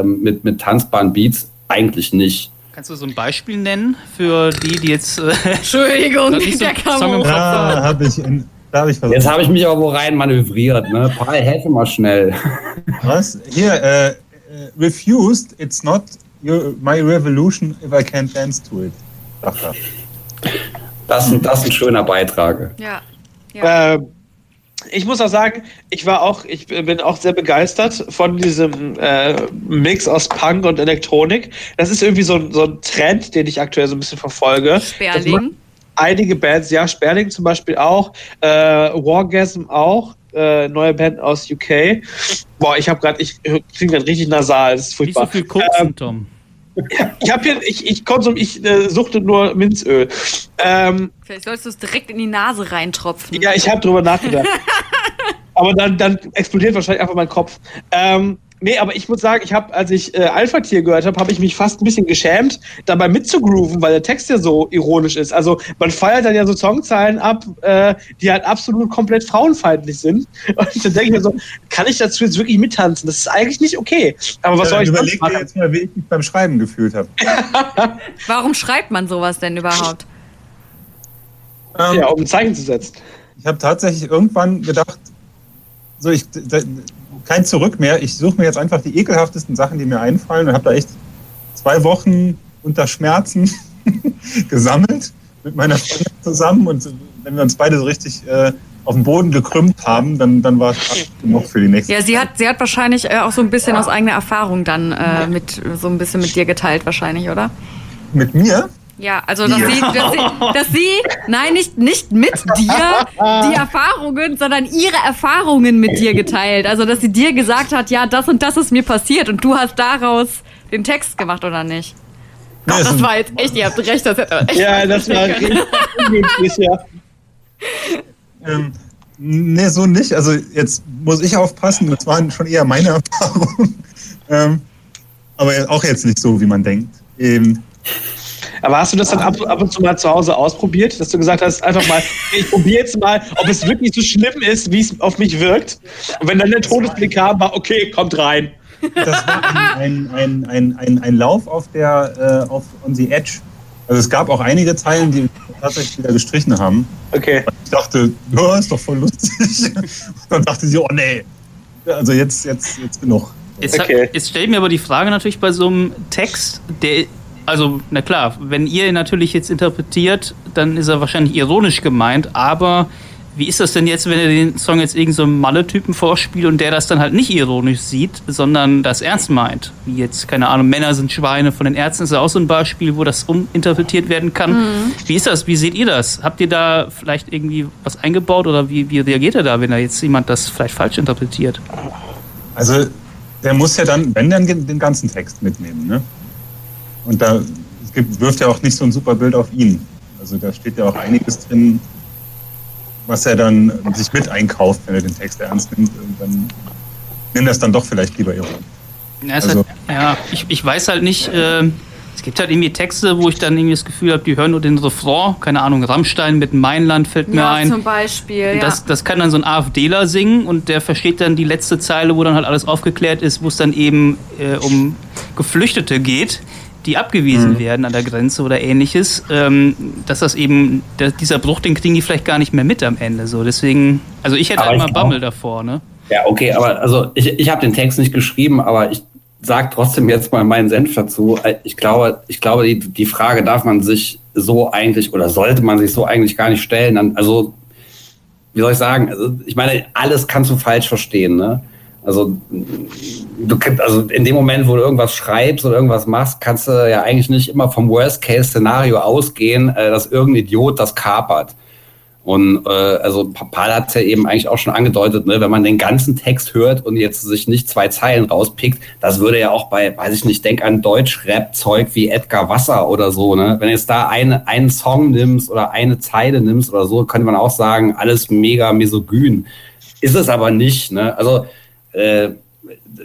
[SPEAKER 6] ähm, mit, mit tanzbaren Beats eigentlich nicht.
[SPEAKER 3] Kannst du so ein Beispiel nennen für die, die jetzt. Äh,
[SPEAKER 2] Entschuldigung,
[SPEAKER 3] so
[SPEAKER 2] der kam
[SPEAKER 3] Song. Kopf
[SPEAKER 5] Da habe ich, in- da hab ich versucht.
[SPEAKER 6] Jetzt habe ich mich aber wo rein manövriert. Ne? Paul, helfe mal schnell.
[SPEAKER 5] Was? Hier, äh, äh, refused, it's not your, my revolution if I can't dance to it. Ach, ja.
[SPEAKER 6] Das, das ist ein schöner Beitrag.
[SPEAKER 2] Ja.
[SPEAKER 4] Äh, ich muss auch sagen, ich war auch, ich bin auch sehr begeistert von diesem äh, Mix aus Punk und Elektronik. Das ist irgendwie so, ein- so ein Trend, den ich aktuell so ein bisschen verfolge.
[SPEAKER 2] Sperling.
[SPEAKER 4] Einige Bands, ja, Sperling zum Beispiel auch, äh, Wargasm auch, äh, neue Band aus UK. Boah, ich habe gerade, ich klinge gerade richtig nasal, das ist
[SPEAKER 3] Nicht so
[SPEAKER 4] furchtbar.
[SPEAKER 3] viel Koksen, Tom.
[SPEAKER 4] Ich habe hier, ich, ich konsum, ich äh, suchte nur Minzöl. Ähm,
[SPEAKER 2] Vielleicht solltest du es direkt in die Nase reintropfen.
[SPEAKER 4] ja, ich habe drüber nachgedacht. aber dann, dann explodiert wahrscheinlich einfach mein Kopf. Ähm, nee, aber ich muss sagen, ich habe, als ich äh, Alpha Tier gehört habe, habe ich mich fast ein bisschen geschämt, dabei mitzugrooven, weil der Text ja so ironisch ist. Also man feiert dann ja so Songzeilen ab, äh, die halt absolut komplett frauenfeindlich sind. Und dann denke ich mir so, kann ich dazu jetzt wirklich mittanzen? Das ist eigentlich nicht okay. Aber was
[SPEAKER 5] Ja,
[SPEAKER 4] soll ich
[SPEAKER 5] überleg dir jetzt mal, wie ich mich beim Schreiben gefühlt habe.
[SPEAKER 2] Warum schreibt man sowas denn überhaupt?
[SPEAKER 4] Ja, um ein Zeichen zu setzen.
[SPEAKER 5] Ich habe tatsächlich irgendwann gedacht, so ich da, kein Zurück mehr. Ich suche mir jetzt einfach die ekelhaftesten Sachen, die mir einfallen und habe da echt zwei Wochen unter Schmerzen gesammelt mit meiner Freundin zusammen und wenn wir uns beide so richtig äh, auf den Boden gekrümmt haben, dann, dann war es genug für die nächste.
[SPEAKER 2] Ja, sie hat, sie hat wahrscheinlich äh, auch so ein bisschen aus eigener Erfahrung dann äh, mit so ein bisschen mit dir geteilt, wahrscheinlich, oder?
[SPEAKER 5] Mit mir?
[SPEAKER 2] Ja, also dass sie, dass sie, dass sie, nein, nicht, nicht mit dir die Erfahrungen, sondern ihre Erfahrungen mit dir geteilt. Also dass sie dir gesagt hat, ja, das und das ist mir passiert und du hast daraus den Text gemacht, oder nicht? Gott, das war jetzt echt, ihr habt recht, das hätte echt
[SPEAKER 4] Ja, das war richtig ja.
[SPEAKER 5] Ähm, nee, so nicht. Also jetzt muss ich aufpassen, das waren schon eher meine Erfahrungen. ähm, aber auch jetzt nicht so, wie man denkt. Ähm,
[SPEAKER 4] Aber hast du das dann ab, ab und zu mal zu Hause ausprobiert, dass du gesagt hast, einfach mal, ich probiere jetzt mal, ob es wirklich so schlimm ist, wie es auf mich wirkt? Und wenn dann der Todesblick kam, war, okay, kommt rein.
[SPEAKER 5] das war ein, ein, ein, ein, ein Lauf auf der äh, auf on the Edge. Also es gab auch einige Zeilen, die wir tatsächlich wieder gestrichen haben.
[SPEAKER 4] Okay.
[SPEAKER 5] Ich dachte, ja, ist doch voll lustig. Und dann dachte sie, oh nee. Also jetzt, jetzt, jetzt genug.
[SPEAKER 3] Jetzt,
[SPEAKER 4] Okay.
[SPEAKER 3] jetzt stelle ich mir aber die Frage natürlich bei so einem Text, der, also, na klar, wenn ihr ihn natürlich jetzt interpretiert, dann ist er wahrscheinlich ironisch gemeint, aber wie ist das denn jetzt, wenn ihr den Song jetzt irgendeinem so Malle-Typen vorspielt und der das dann halt nicht ironisch sieht, sondern das ernst meint? Wie jetzt, keine Ahnung, Männer sind Schweine von den Ärzten ist ja auch so ein Beispiel, wo das uminterpretiert werden kann. Wie ist das? Wie seht ihr das? Habt ihr da vielleicht irgendwie was eingebaut oder wie, wie reagiert ihr da, wenn da jetzt jemand das vielleicht falsch interpretiert?
[SPEAKER 5] Also der muss ja dann, wenn dann den ganzen Text mitnehmen. Ne? Und da es gibt, wirft ja auch nicht so ein super Bild auf ihn. Also da steht ja auch einiges drin, was er dann sich mit einkauft, wenn er den Text ernst nimmt. Und dann nimm das dann doch vielleicht lieber ironisch.
[SPEAKER 3] Ja, es
[SPEAKER 5] Also-
[SPEAKER 3] hat, ja ich, ich weiß halt nicht, äh, es gibt halt irgendwie Texte, wo ich dann irgendwie das Gefühl habe, die hören nur den Refrain, keine Ahnung, Rammstein mit Mainland fällt mir
[SPEAKER 2] Ja,
[SPEAKER 3] ein.
[SPEAKER 2] zum Beispiel, ja.
[SPEAKER 3] Das, das kann dann so ein AfDler singen und der versteht dann die letzte Zeile, wo dann halt alles aufgeklärt ist, wo es dann eben äh, um Geflüchtete geht, die abgewiesen
[SPEAKER 5] Mhm.
[SPEAKER 3] werden an der Grenze oder ähnliches. Ähm, dass das eben, der, dieser Bruch, den kriegen die vielleicht gar nicht mehr mit am Ende. So, deswegen, also ich hätte
[SPEAKER 6] Aber
[SPEAKER 3] halt mal Bammel davor, ne?
[SPEAKER 6] Ja, okay, aber also ich, ich habe den Text nicht geschrieben, aber ich sage trotzdem jetzt mal meinen Senf dazu. Ich glaube, ich glaube, die, die Frage darf man sich so eigentlich oder sollte man sich so eigentlich gar nicht stellen. Also, wie soll ich sagen? Also, ich meine, alles kannst du falsch verstehen, ne? Also, du kannst, also in dem Moment, wo du irgendwas schreibst oder irgendwas machst, kannst du ja eigentlich nicht immer vom Worst-Case-Szenario ausgehen, äh, dass irgendein Idiot das kapert. Und äh, also Paul hat ja eben eigentlich auch schon angedeutet, ne, wenn man den ganzen Text hört und jetzt sich nicht zwei Zeilen rauspickt, das würde ja auch bei, weiß ich nicht, denk an Deutsch-Rap-Zeug wie Edgar Wasser oder so, ne? Wenn jetzt da eine, einen Song nimmst oder eine Zeile nimmst oder so, könnte man auch sagen, alles mega misogyn. Ist es aber nicht, ne? Also äh,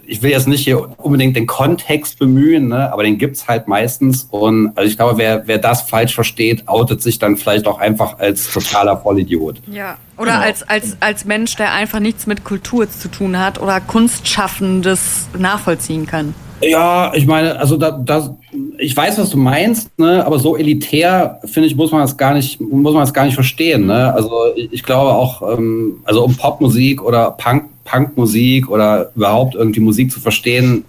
[SPEAKER 6] ich will jetzt nicht hier unbedingt den Kontext bemühen, ne, aber den gibt's halt meistens. Und also ich glaube, wer, wer das falsch versteht, outet sich dann vielleicht auch einfach als totaler Vollidiot.
[SPEAKER 2] Ja. Oder
[SPEAKER 6] Genau.
[SPEAKER 2] als, als, als Mensch, der einfach nichts mit Kultur zu tun hat oder Kunstschaffendes nachvollziehen kann.
[SPEAKER 6] Ja, ich meine, also da, da, ich weiß, was du meinst, ne, aber so elitär, finde ich, muss man das gar nicht, muss man das gar nicht verstehen, ne. Also ich, ich glaube auch, ähm, also um Popmusik oder Punk, Punkmusik oder überhaupt irgendwie Musik zu verstehen,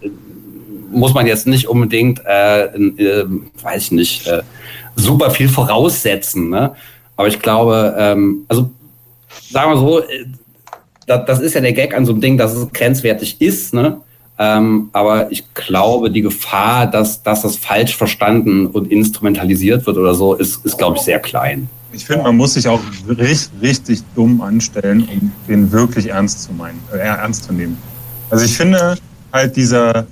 [SPEAKER 6] muss man jetzt nicht unbedingt, äh, äh, weiß ich nicht, äh, super viel voraussetzen, ne. Aber ich glaube, ähm, also sagen wir so, äh, das, das ist ja der Gag an so einem Ding, dass es grenzwertig ist, ne? Ähm, aber ich glaube, die Gefahr, dass, dass das falsch verstanden und instrumentalisiert wird oder so, ist, ist glaube ich, sehr klein.
[SPEAKER 5] Ich finde, man muss sich auch richtig, richtig dumm anstellen, um den wirklich ernst zu meinen, äh, ernst zu nehmen. Also ich finde halt dieser,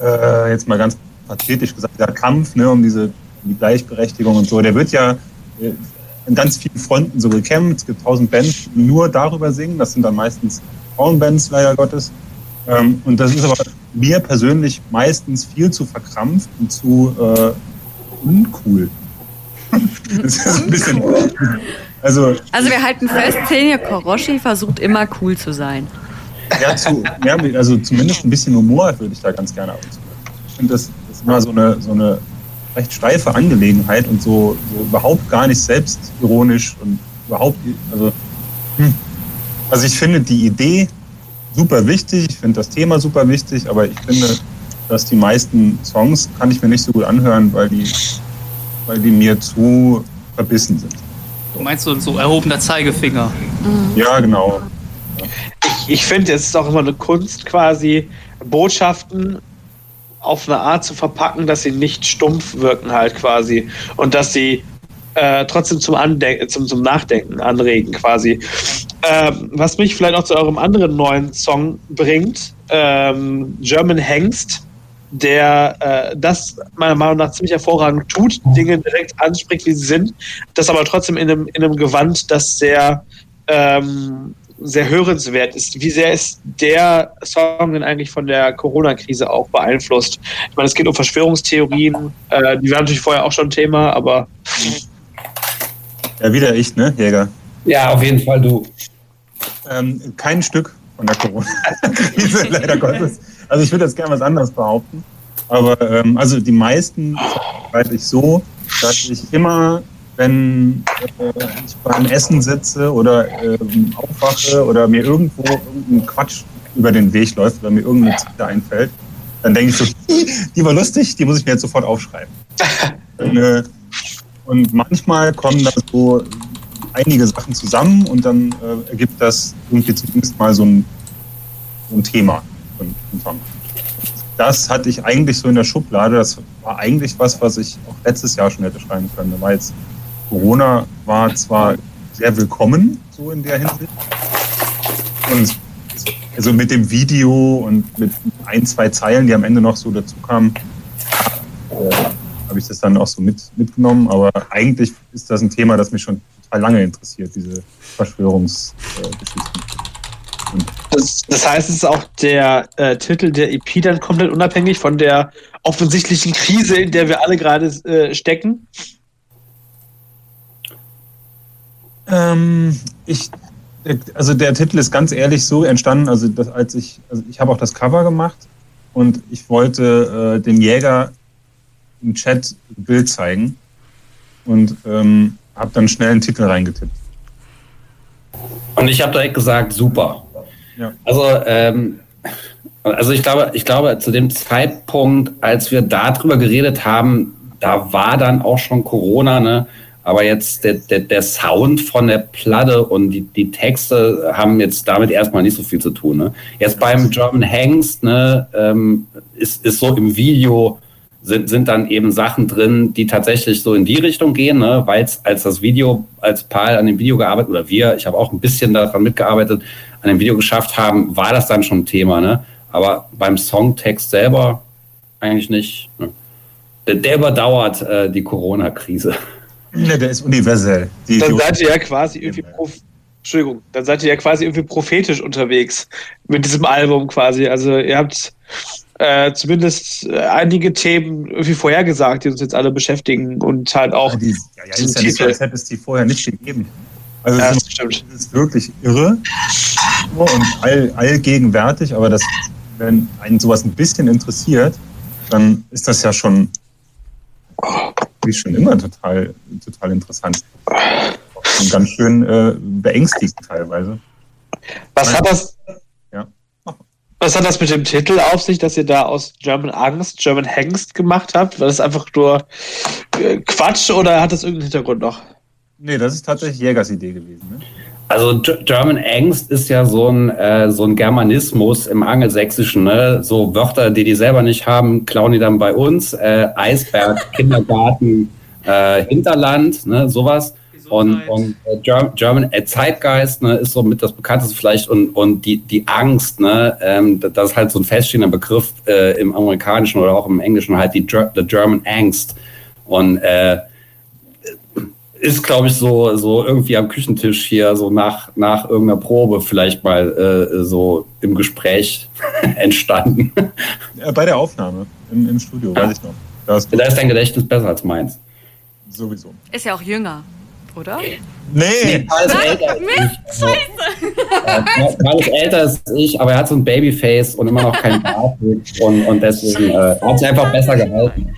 [SPEAKER 5] äh, jetzt mal ganz pathetisch gesagt, der Kampf ne, um diese um die Gleichberechtigung und so, der wird ja äh, an ganz vielen Fronten so gekämpft. Es gibt tausend Bands, die nur darüber singen. Das sind dann meistens Frauenbands, leider Gottes. Ähm, und das ist aber mir persönlich meistens viel zu verkrampft und zu äh, uncool. bisschen. Also,
[SPEAKER 2] Also wir halten fest, Xenia Koroshi versucht immer cool zu sein.
[SPEAKER 5] ja, zu, ja, also zumindest ein bisschen Humor würde ich da ganz gerne ab. Ich finde, das, das ist immer so eine, so eine recht steife Angelegenheit und so, so überhaupt gar nicht selbstironisch und überhaupt, also, hm. also ich finde die Idee super wichtig, ich finde das Thema super wichtig, aber ich finde, dass die meisten Songs kann ich mir nicht so gut anhören, weil die, weil die mir zu verbissen sind.
[SPEAKER 3] Du meinst so, so erhobener Zeigefinger?
[SPEAKER 5] Ja, genau.
[SPEAKER 4] Ich, ich finde, es ist auch immer eine Kunst, quasi Botschaften auf eine Art zu verpacken, dass sie nicht stumpf wirken, halt quasi. Und dass sie äh, trotzdem zum, Andenken, zum, zum Nachdenken anregen, quasi. Ähm, was mich vielleicht auch zu eurem anderen neuen Song bringt, ähm, German Hengst, der äh, das meiner Meinung nach ziemlich hervorragend tut, Dinge direkt anspricht, wie sie sind, das aber trotzdem in einem, in einem Gewand, das sehr ähm, sehr hörenswert ist. Wie sehr ist der Song denn eigentlich von der Corona-Krise auch beeinflusst? Ich meine, es geht um Verschwörungstheorien, äh, die waren natürlich vorher auch schon Thema, aber
[SPEAKER 5] Ja, wieder ich, ne, Jäger?
[SPEAKER 6] Ja, auf jeden Fall du.
[SPEAKER 5] Ähm, kein Stück von der Corona-Krise, leider Gottes. Also ich würde jetzt gerne was anderes behaupten. Aber ähm, also die meisten weiß ich so, dass ich immer, wenn äh, ich beim Essen sitze oder ähm, aufwache oder mir irgendwo irgendein Quatsch über den Weg läuft oder mir irgendeine Ziele einfällt, dann denke ich so, die war lustig, die muss ich mir jetzt sofort aufschreiben. Und, äh, und manchmal kommen da so einige Sachen zusammen und dann äh, ergibt das irgendwie zumindest mal so ein, so ein Thema. Ein Song. Das hatte ich eigentlich so in der Schublade. Das war eigentlich was, was ich auch letztes Jahr schon hätte schreiben können. Da jetzt Corona war zwar sehr willkommen, so in der Hinsicht. Und also mit dem Video und mit ein, zwei Zeilen, die am Ende noch so dazu kamen, äh, habe ich das dann auch so mit, mitgenommen. Aber eigentlich ist das ein Thema, das mich schon total lange interessiert, diese Verschwörungsgeschichten.
[SPEAKER 4] Das, das heißt, es ist auch der äh, Titel der EP dann komplett unabhängig von der offensichtlichen Krise, in der wir alle gerade äh, stecken.
[SPEAKER 5] Ähm, ich, also der Titel ist ganz ehrlich so entstanden, also das, als ich, also ich habe auch das Cover gemacht und ich wollte äh, dem Jäger im Chat ein Bild zeigen und ähm, habe dann schnell einen Titel reingetippt.
[SPEAKER 6] Und ich habe direkt gesagt, super.
[SPEAKER 5] Ja.
[SPEAKER 6] Also, ähm, also ich glaube, ich glaube, zu dem Zeitpunkt, als wir darüber geredet haben, da war dann auch schon Corona, ne? Aber jetzt der, der, der Sound von der Platte und die, die Texte haben jetzt damit erstmal nicht so viel zu tun. Ne? Jetzt beim German Hengst ne, ähm, ist, ist so im Video sind, sind dann eben Sachen drin, die tatsächlich so in die Richtung gehen, ne? weil als das Video, als Paul an dem Video gearbeitet, oder wir, ich habe auch ein bisschen daran mitgearbeitet, an dem Video geschafft haben, war das dann schon ein Thema. Ne? Aber beim Songtext selber eigentlich nicht. Ne? Der, der überdauert äh, die Corona-Krise.
[SPEAKER 5] Ne, der ist universell. Die
[SPEAKER 4] Dann seid ihr ja quasi irgendwie prof Entschuldigung, dann seid ihr ja quasi irgendwie prophetisch unterwegs mit diesem Album quasi. Also ihr habt äh, zumindest äh, einige Themen irgendwie vorhergesagt, die uns jetzt alle beschäftigen und halt auch
[SPEAKER 5] Ja, die, ja, ja, ist ja nicht so, als hätte es die vorher nicht gegeben. Also
[SPEAKER 4] Ja,
[SPEAKER 5] es
[SPEAKER 4] das stimmt.
[SPEAKER 5] ist, es ist wirklich irre und all, allgegenwärtig, aber das, wenn einen sowas ein bisschen interessiert, dann ist das ja schon, wie schon immer total, total interessant. Und ganz schön äh, beängstigend teilweise.
[SPEAKER 4] Was hat das? Was hat das mit dem Titel auf sich, dass ihr da aus German Angst German Hengst gemacht habt? War das einfach nur äh, Quatsch oder hat das irgendeinen Hintergrund noch?
[SPEAKER 5] Nee, das ist tatsächlich Jägers Idee gewesen. Ne?
[SPEAKER 6] Also German Angst ist ja so ein, äh, so ein Germanismus im Angelsächsischen. Ne? So Wörter, die die selber nicht haben, klauen die dann bei uns. Äh, Eisberg, Kindergarten, äh, Hinterland, ne? sowas. Und, und äh, German äh, Zeitgeist ne, ist so mit das bekannteste vielleicht und, und die, die Angst, ne, ähm, das ist halt so ein feststehender Begriff äh, im Amerikanischen oder auch im Englischen halt die the German Angst. Und äh, ist, glaube ich, so, so irgendwie am Küchentisch hier, so nach, nach irgendeiner Probe vielleicht mal äh, so im Gespräch entstanden.
[SPEAKER 5] Ja, bei der Aufnahme im, im Studio,
[SPEAKER 6] Ja.
[SPEAKER 5] weiß ich noch. Da ist
[SPEAKER 6] Da ist dein Gedächtnis besser als meins.
[SPEAKER 5] sowieso.
[SPEAKER 2] Ist ja auch jünger, oder?
[SPEAKER 5] Nee,
[SPEAKER 6] Paul ist älter als ich. Scheiße! Paul ist älter als ich, aber er hat so ein Babyface und immer noch keinen Bart. Und, und deswegen äh, hat sich einfach besser gehalten.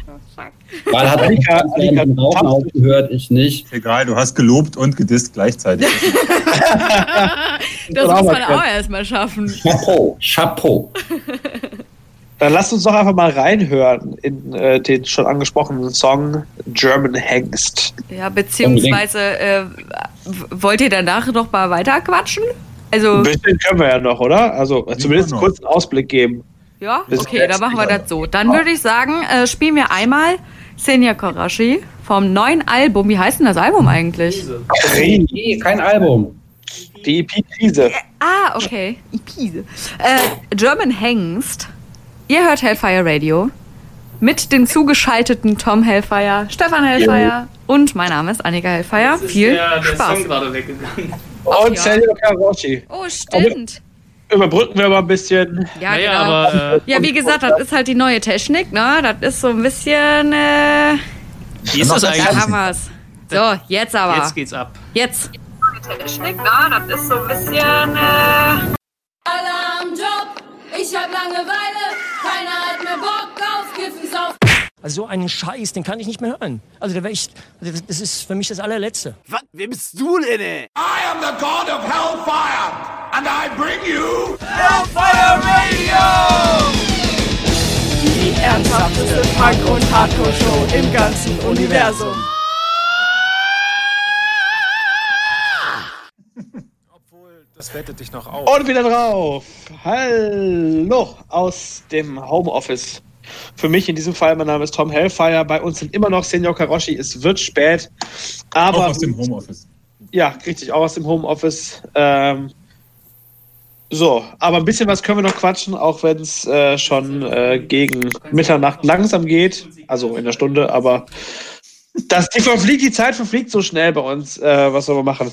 [SPEAKER 6] Weil hat
[SPEAKER 4] Annika-
[SPEAKER 6] Annika, mit dem Rauchen aufgehört, ich nicht.
[SPEAKER 5] egal, du hast gelobt und gedisst gleichzeitig.
[SPEAKER 2] Das muss man auch erstmal schaffen.
[SPEAKER 6] Chapeau, Chapeau.
[SPEAKER 4] Dann lasst uns doch einfach mal reinhören in äh, den schon angesprochenen Song German Hengst.
[SPEAKER 2] Ja, beziehungsweise äh, wollt ihr danach noch mal weiter quatschen? Also,
[SPEAKER 4] Ein bisschen können wir ja noch, oder? Also zumindest einen Ausblick geben.
[SPEAKER 2] ja, okay, dann machen wir das so. Dann würde ich sagen, äh, spielen wir einmal Senja Karashi vom neuen Album. Wie heißt denn das Album eigentlich?
[SPEAKER 6] Nee, kein Album.
[SPEAKER 4] Die EP Krise.
[SPEAKER 2] Ah, okay. Ipise. Äh, German Hengst. Ihr hört Hellfire Radio. Mit den zugeschalteten Tom Hellfire, Stefan Hellfire und mein Name ist Annika Hellfire. Viel Spaß.
[SPEAKER 3] gerade weggegangen.
[SPEAKER 4] Und
[SPEAKER 2] ja.
[SPEAKER 4] Sergio Karoshi.
[SPEAKER 2] Oh, stimmt.
[SPEAKER 4] Überbrücken wir mal ein bisschen.
[SPEAKER 2] Ja,
[SPEAKER 3] Naja,
[SPEAKER 2] genau.
[SPEAKER 3] aber äh,
[SPEAKER 2] ja, wie gesagt, das ist halt die neue Technik, ne? Das ist so ein bisschen, äh,
[SPEAKER 3] wie ist das
[SPEAKER 2] da
[SPEAKER 3] eigentlich?
[SPEAKER 2] haben wir's. So, jetzt aber.
[SPEAKER 3] Jetzt geht's ab.
[SPEAKER 2] Jetzt. Technik, ne? Das ist so ein bisschen, äh,
[SPEAKER 9] Alarmjob, ich hab Langeweile,
[SPEAKER 10] Also so einen Scheiß, den kann ich nicht mehr hören. Also der wär ich, also das- ist für mich das allerletzte.
[SPEAKER 7] Was? Wer bist du denn, ey?
[SPEAKER 1] I am the god of hellfire, and I bring you
[SPEAKER 11] Die ernsthafteste Punk- und Hardcore-Show im ganzen Universum.
[SPEAKER 5] Das wettet dich noch auf.
[SPEAKER 4] Und wieder drauf. Hallo aus dem Homeoffice. Für mich in diesem Fall, mein Name ist Tom Hellfire. Bei uns sind immer noch Senior Karoshi. Es wird spät. Aber
[SPEAKER 5] Auch aus dem Homeoffice.
[SPEAKER 4] Ja, richtig, auch aus dem Homeoffice. Ähm, so, aber ein bisschen was können wir noch quatschen, auch wenn es äh, schon äh, gegen Mitternacht langsam geht. Also in der Stunde, aber das, die, verfliegt, die Zeit verfliegt so schnell bei uns. Äh, was soll man machen?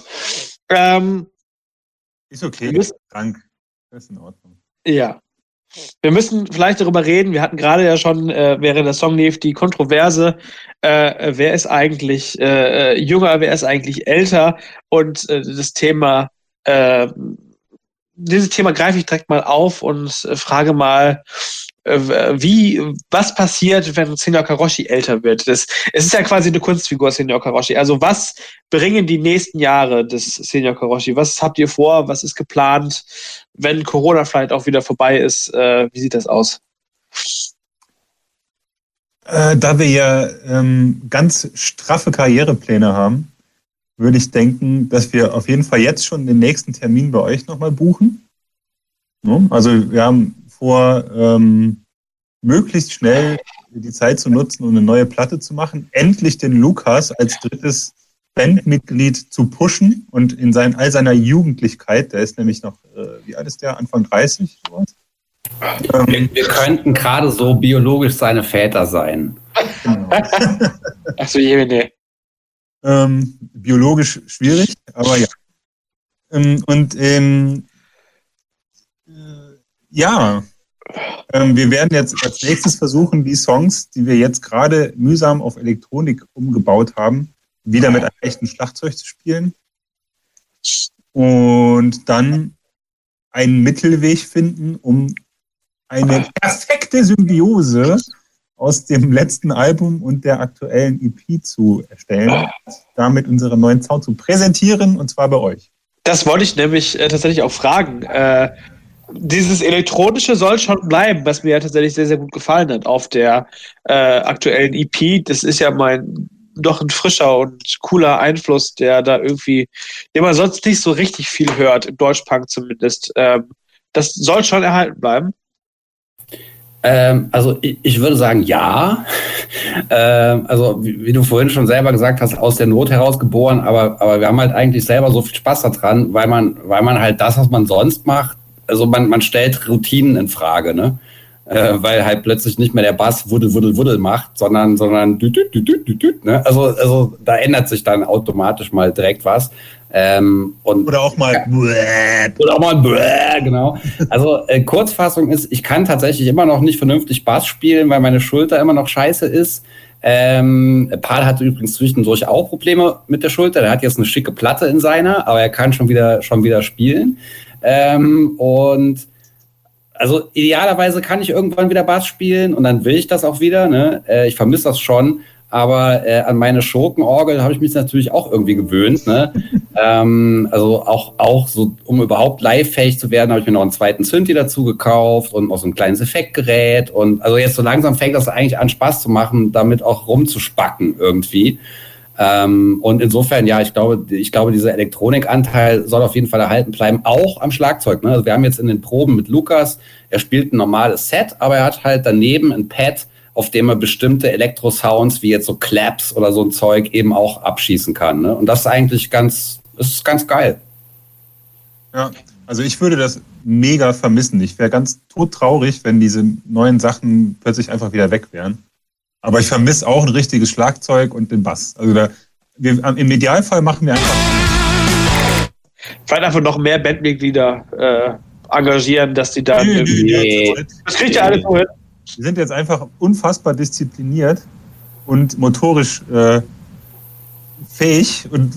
[SPEAKER 4] Ähm,
[SPEAKER 5] Ist okay,
[SPEAKER 4] müssen-
[SPEAKER 5] krank. Das ist in Ordnung.
[SPEAKER 4] ja. Wir müssen vielleicht darüber reden. Wir hatten gerade ja schon, äh, während der Song lief, die Kontroverse, äh, wer ist eigentlich äh, äh, jünger, wer ist eigentlich älter und äh, das Thema, äh, dieses Thema greife ich direkt mal auf und äh, frage mal, wie, was passiert, wenn Senior Karoshi älter wird? Das, es ist ja quasi eine Kunstfigur, Senior Karoshi. Also was bringen die nächsten Jahre des Senior Karoshi? Was habt ihr vor? Was ist geplant? Wenn Corona vielleicht auch wieder vorbei ist, äh, wie sieht das aus?
[SPEAKER 5] Äh, da wir ja ähm, ganz straffe Karrierepläne haben, würde ich denken, dass wir auf jeden Fall jetzt schon den nächsten Termin bei euch nochmal buchen. Ne? Also wir haben vor, ähm, möglichst schnell die Zeit zu nutzen, um eine neue Platte zu machen. Endlich den Lukas als drittes Bandmitglied zu pushen und in sein, all seiner Jugendlichkeit, der ist nämlich noch, äh, wie alt ist der? Anfang 30? Sowas? Ähm,
[SPEAKER 6] Wir, wir könnten gerade so biologisch seine Väter sein.
[SPEAKER 5] genau.
[SPEAKER 4] Achso, je, nee.
[SPEAKER 5] Ähm, biologisch schwierig, aber ja. Ähm, und ähm, äh, ja, ähm, wir werden jetzt als nächstes versuchen, die Songs, die wir jetzt gerade mühsam auf Elektronik umgebaut haben, wieder mit einem echten Schlagzeug zu spielen. Und dann einen Mittelweg finden, um eine perfekte Symbiose aus dem letzten Album und der aktuellen EP zu erstellen, damit unseren neuen Sound zu präsentieren und zwar bei euch.
[SPEAKER 4] Das wollte ich nämlich äh, tatsächlich auch fragen. Äh, dieses Elektronische soll schon bleiben, was mir ja tatsächlich sehr, sehr gut gefallen hat auf der äh, aktuellen EP. Das ist ja mein doch ein frischer und cooler Einfluss, der da irgendwie, den man sonst nicht so richtig viel hört, im Deutschpunk zumindest. Ähm, das soll schon erhalten bleiben.
[SPEAKER 6] Ähm, also ich, ich, würde sagen, ja. ähm, also wie, wie, du vorhin schon selber gesagt hast, aus der Not heraus geboren, aber, aber wir haben halt eigentlich selber so viel Spaß daran, weil man, weil man halt das, was man sonst macht, also man, man stellt Routinen in Frage, ne? Äh, weil halt plötzlich nicht mehr der Bass wuddel, wuddel, wuddel macht, sondern, sondern dü, dü, dü, dü, dü, dü, ne? Also, also da ändert sich dann automatisch mal direkt was. Ähm, und
[SPEAKER 5] oder auch mal
[SPEAKER 6] ja, oder auch mal bläh, genau. Also äh, Kurzfassung ist, ich kann tatsächlich immer noch nicht vernünftig Bass spielen, weil meine Schulter immer noch scheiße ist. Ähm, Paul hatte übrigens zwischendurch auch Probleme mit der Schulter. Der hat jetzt eine schicke Platte in seiner, aber er kann schon wieder schon wieder spielen. Ähm, und also idealerweise kann ich irgendwann wieder Bass spielen und dann will ich das auch wieder. Ne? Äh, ich vermisse das schon. Aber äh, an meine Schurkenorgel habe ich mich natürlich auch irgendwie gewöhnt. Ne? ähm, also auch, auch so, um überhaupt live-fähig zu werden, habe ich mir noch einen zweiten Synthi dazu gekauft und noch so ein kleines Effektgerät. Und also jetzt so langsam fängt das eigentlich an, Spaß zu machen, damit auch rumzuspacken irgendwie. Ähm, und insofern, ja, ich glaube, ich glaube, dieser Elektronikanteil soll auf jeden Fall erhalten bleiben, auch am Schlagzeug. Ne? Also wir haben jetzt in den Proben mit Lukas, er spielt ein normales Set, aber er hat halt daneben ein Pad, auf dem er bestimmte Elektro-Sounds wie jetzt so Claps oder so ein Zeug eben auch abschießen kann. Ne? Und das ist eigentlich ganz, ist ganz geil.
[SPEAKER 5] Ja, also ich würde das mega vermissen. Ich wäre ganz todtraurig, wenn diese neuen Sachen plötzlich einfach wieder weg wären. Aber ich vermisse auch ein richtiges Schlagzeug und den Bass. Also da, wir, im Idealfall machen wir einfach.
[SPEAKER 4] Vielleicht einfach noch mehr Bandmitglieder äh, engagieren, dass die da nee, irgendwie. Nee. Das kriegt ja alles so hin.
[SPEAKER 5] Wir sind jetzt einfach unfassbar diszipliniert und motorisch äh, fähig und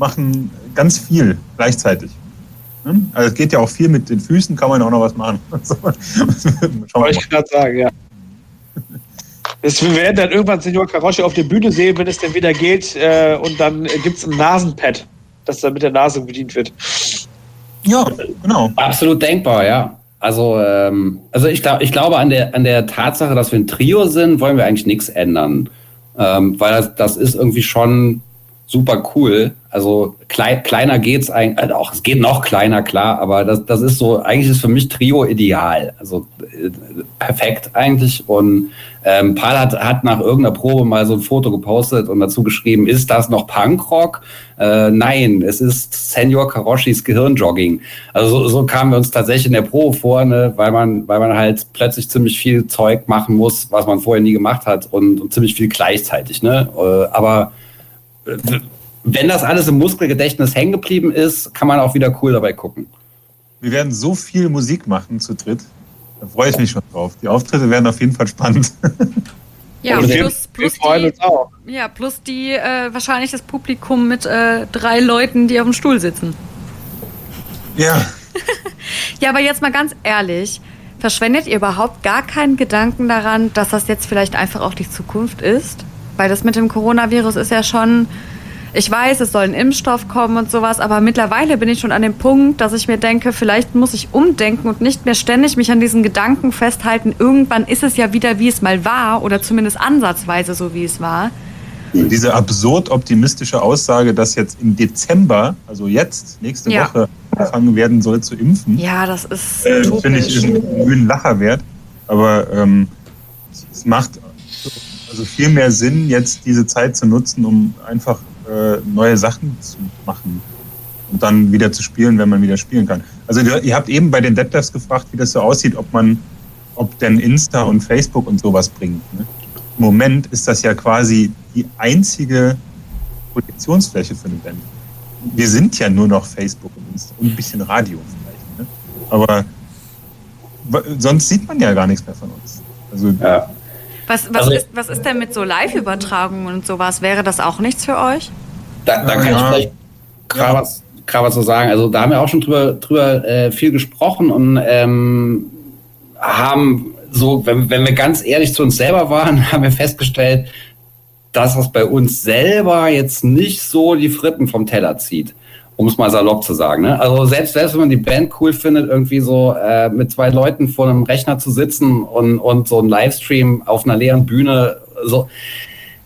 [SPEAKER 5] machen ganz viel gleichzeitig. Hm? Also es geht ja auch viel mit den Füßen, kann man auch noch was machen.
[SPEAKER 4] Wollte ich gerade sagen, ja. Das, wir werden dann irgendwann Senor Karosche auf der Bühne sehen, wenn es dann wieder geht. Äh, und dann gibt es ein Nasenpad, das dann mit der Nase bedient wird.
[SPEAKER 6] Ja, genau. Absolut denkbar, ja. Also, ähm, also ich, glaub, ich glaube, an der, an der Tatsache, dass wir ein Trio sind, wollen wir eigentlich nichts ändern. Ähm, weil das, das ist irgendwie schon super cool. Also klei kleiner geht's eigentlich, also auch es geht noch kleiner, klar, aber das, das ist so, eigentlich ist für mich Trio ideal. Also äh, perfekt eigentlich. Und ähm, Paul hat, hat nach irgendeiner Probe mal so ein Foto gepostet und dazu geschrieben, ist das noch Punkrock? Äh, nein, es ist Senior Karoshis Gehirnjogging. Also so, so kamen wir uns tatsächlich in der Probe vor, ne, weil man, weil man halt plötzlich ziemlich viel Zeug machen muss, was man vorher nie gemacht hat und, und ziemlich viel gleichzeitig. Ne? Äh, aber wenn das alles im Muskelgedächtnis hängen geblieben ist, kann man auch wieder cool dabei gucken.
[SPEAKER 5] Wir werden so viel Musik machen zu dritt. Da freue ich mich schon drauf. Die Auftritte werden auf jeden Fall spannend.
[SPEAKER 2] Ja, plus, plus die, ja, plus die äh, wahrscheinlich das Publikum mit äh, drei Leuten, die auf dem Stuhl sitzen.
[SPEAKER 5] Ja.
[SPEAKER 2] ja, aber jetzt mal ganz ehrlich, verschwendet ihr überhaupt gar keinen Gedanken daran, dass das jetzt vielleicht einfach auch die Zukunft ist? Weil das mit dem Coronavirus ist ja schon ich weiß, es soll ein Impfstoff kommen und sowas, aber mittlerweile bin ich schon an dem Punkt, dass ich mir denke, vielleicht muss ich umdenken und nicht mehr ständig mich an diesen Gedanken festhalten, irgendwann ist es ja wieder, wie es mal war oder zumindest ansatzweise so, wie es war.
[SPEAKER 5] Diese absurd optimistische Aussage, dass jetzt im Dezember, also jetzt, nächste ja. Woche, angefangen werden soll zu impfen.
[SPEAKER 2] Ja, das ist
[SPEAKER 5] äh, Finde ich einen grünen Lacher wert. Aber ähm, es macht also viel mehr Sinn, jetzt diese Zeit zu nutzen, um einfach äh, neue Sachen zu machen und dann wieder zu spielen, wenn man wieder spielen kann. Also ihr habt eben bei den Deadlifts gefragt, wie das so aussieht, ob man, ob denn Insta und Facebook und sowas bringt. Ne? Im Moment ist das ja quasi die einzige Projektionsfläche für eine Band. Wir sind ja nur noch Facebook und Insta und ein bisschen Radio vielleicht. Ne? Aber sonst sieht man ja gar nichts mehr von uns.
[SPEAKER 2] Also ja. Was, was, also, ist, was ist denn mit so Live-Übertragungen und sowas? Wäre das auch nichts für euch?
[SPEAKER 6] Da, da kann ja. ich vielleicht gerade was, was so sagen. Also da haben wir auch schon drüber, drüber äh, viel gesprochen und ähm, haben so, wenn, wenn wir ganz ehrlich zu uns selber waren, haben wir festgestellt, dass das bei uns selber jetzt nicht so die Fritten vom Teller zieht um es mal salopp zu sagen. Ne? Also selbst, selbst wenn man die Band cool findet, irgendwie so äh, mit zwei Leuten vor einem Rechner zu sitzen und, und so ein Livestream auf einer leeren Bühne, so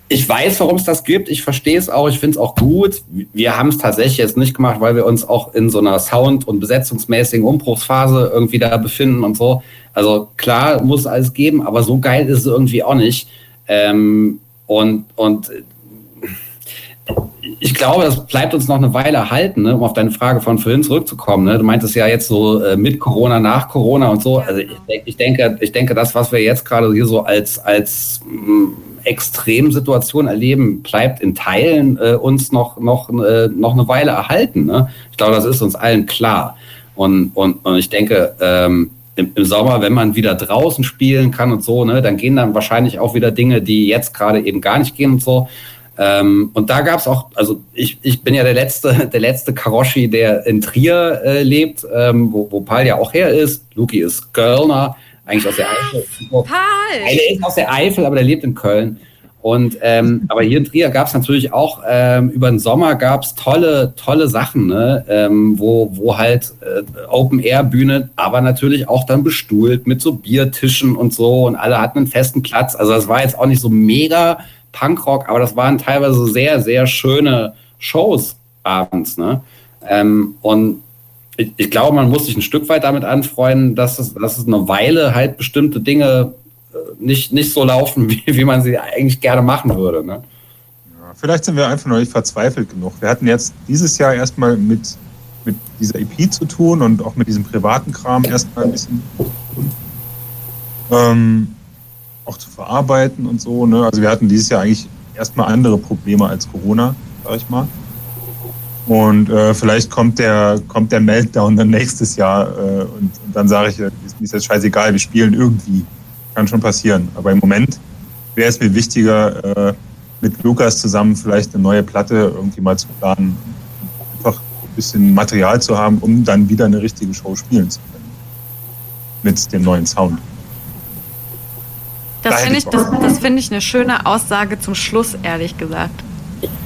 [SPEAKER 6] ich weiß, warum es das gibt. Ich verstehe es auch. Ich finde es auch gut. Wir haben es tatsächlich jetzt nicht gemacht, weil wir uns auch in so einer Sound- und besetzungsmäßigen Umbruchsphase irgendwie da befinden und so. Also klar muss es alles geben, aber so geil ist es irgendwie auch nicht. Ähm, und, und ich glaube, das bleibt uns noch eine Weile erhalten, ne, um auf deine Frage von vorhin zurückzukommen. Ne? Du meintest ja jetzt so äh, mit Corona, nach Corona und so. Also ich, ich, denke, ich denke, das, was wir jetzt gerade hier so als, als mh, Extremsituation erleben, bleibt in Teilen äh, uns noch, noch, äh, noch eine Weile erhalten. Ne? Ich glaube, das ist uns allen klar. Und, und, und ich denke, ähm, im, im Sommer, wenn man wieder draußen spielen kann und so, ne, dann gehen dann wahrscheinlich auch wieder Dinge, die jetzt gerade eben gar nicht gehen und so. Ähm, und da gab es auch, also ich, ich bin ja der letzte, der letzte Karoshi, der in Trier äh, lebt, ähm, wo, wo Paul ja auch her ist. Luki ist Kölner, eigentlich aus der Eifel.
[SPEAKER 2] Paul!
[SPEAKER 6] Der ist aus der Eifel, aber der lebt in Köln. Und ähm, aber hier in Trier gab es natürlich auch ähm, über den Sommer gab es tolle tolle Sachen, ne? ähm, wo wo halt äh, Open Air Bühne, aber natürlich auch dann bestuhlt mit so Biertischen und so und alle hatten einen festen Platz. Also das war jetzt auch nicht so mega Punkrock, aber das waren teilweise sehr, sehr schöne Shows abends. Ne? Ähm, und ich, ich, glaube, man muss sich ein Stück weit damit anfreuen, dass es, dass es eine Weile halt bestimmte Dinge äh, nicht, nicht so laufen, wie, wie man sie eigentlich gerne machen würde. Ne?
[SPEAKER 5] Ja, vielleicht sind wir einfach noch nicht verzweifelt genug. Wir hatten jetzt dieses Jahr erstmal mit, mit dieser EP zu tun und auch mit diesem privaten Kram erstmal ein bisschen. Ähm, auch zu verarbeiten und so. Ne? Also wir hatten dieses Jahr eigentlich erstmal andere Probleme als Corona, sag ich mal. Und äh, vielleicht kommt der, kommt der Meltdown dann nächstes Jahr äh, und, und, dann sage ich, ist, ist jetzt scheißegal, wir spielen irgendwie. Kann schon passieren. Aber im Moment wäre es mir wichtiger, äh, mit Lukas zusammen vielleicht eine neue Platte irgendwie mal zu planen. Einfach ein bisschen Material zu haben, um dann wieder eine richtige Show spielen zu können. Mit dem neuen Sound.
[SPEAKER 2] Das finde ich, das, das find ich eine schöne Aussage zum Schluss, ehrlich gesagt.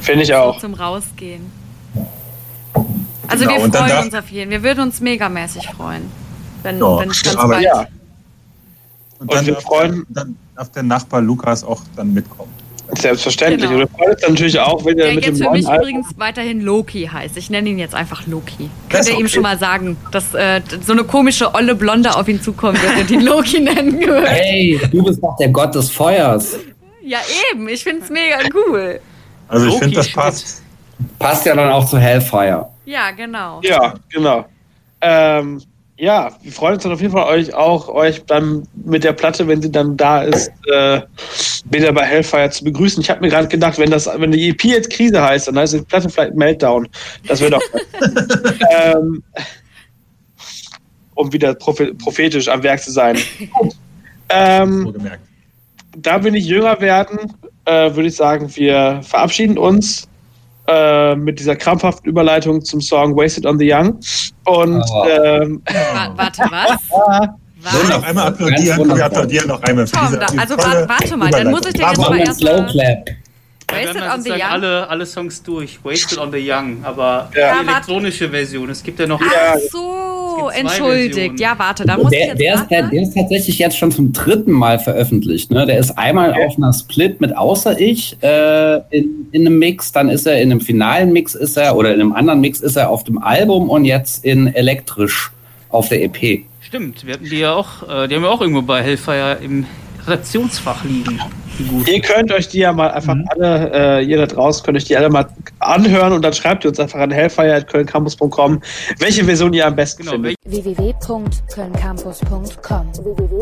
[SPEAKER 4] Finde ich auch.
[SPEAKER 2] So zum Rausgehen. Also genau, wir freuen uns auf jeden. Wir würden uns megamäßig freuen, wenn, ja, wenn es ganz bald... Ja.
[SPEAKER 5] Und, dann, und wir freuen, dann darf der Nachbar Lukas auch dann mitkommen.
[SPEAKER 4] Selbstverständlich. Genau. Und freuen uns natürlich auch, wenn er
[SPEAKER 2] mit
[SPEAKER 4] jetzt
[SPEAKER 2] dem für mich Album übrigens weiterhin Loki heißt. Ich nenne ihn jetzt einfach Loki. Könnt ihr okay. ihm schon mal sagen, dass äh, so eine komische olle Blonde auf ihn zukommen wird und ihn Loki nennen wird.
[SPEAKER 6] Hey, du bist doch der Gott des Feuers.
[SPEAKER 2] Ja, eben. Ich finde es mega cool.
[SPEAKER 5] Also ich finde, das passt.
[SPEAKER 6] Passt ja dann auch zu Hellfire.
[SPEAKER 2] Ja, genau.
[SPEAKER 4] Ja, genau. Ähm, ja, wir freuen uns dann auf jeden Fall euch auch, euch dann mit der Platte, wenn sie dann da ist, äh, wieder bei Hellfire zu begrüßen. Ich habe mir gerade gedacht, wenn das, wenn die EP jetzt Krise heißt, dann heißt die Platte vielleicht Meltdown. Das wäre doch. ähm, um wieder prophetisch am Werk zu sein. ähm, da wir nicht jünger werden, äh, würde ich sagen, wir verabschieden uns äh, mit dieser krampfhaften Überleitung zum Song Wasted on the Young. Und oh. ähm,
[SPEAKER 2] warte, was?
[SPEAKER 5] Was? noch einmal applaudieren. Wir applaudieren noch einmal für diese,
[SPEAKER 2] diese Also warte mal, dann muss ich den jetzt mal erst
[SPEAKER 3] Wasted wir haben on the Young. Alle, alle Songs durch. Wasted on the Young, aber ja. die elektronische Version. Es gibt ja noch.
[SPEAKER 2] Ach so, entschuldigt. Versionen. Ja, warte, da muss
[SPEAKER 6] der,
[SPEAKER 2] ich jetzt
[SPEAKER 6] der ist, der, der, ist tatsächlich jetzt schon zum dritten Mal veröffentlicht. Ne? Der ist einmal okay. auf einer Split mit Außer ich äh, in, in einem Mix, dann ist er in einem finalen Mix ist er oder in einem anderen Mix ist er auf dem Album und jetzt in elektrisch auf der EP.
[SPEAKER 3] Stimmt, wir hatten die ja auch, äh, die haben wir auch irgendwo bei Hellfire im Redaktionsfach liegen.
[SPEAKER 4] Ihr könnt euch die ja mal einfach mhm. alle, äh, ihr da draußen könnt euch die alle mal anhören und dann schreibt ihr uns einfach an hellfire.kölncampus.com, welche Version ihr am besten genau, findet.
[SPEAKER 12] www.kölncampus.com www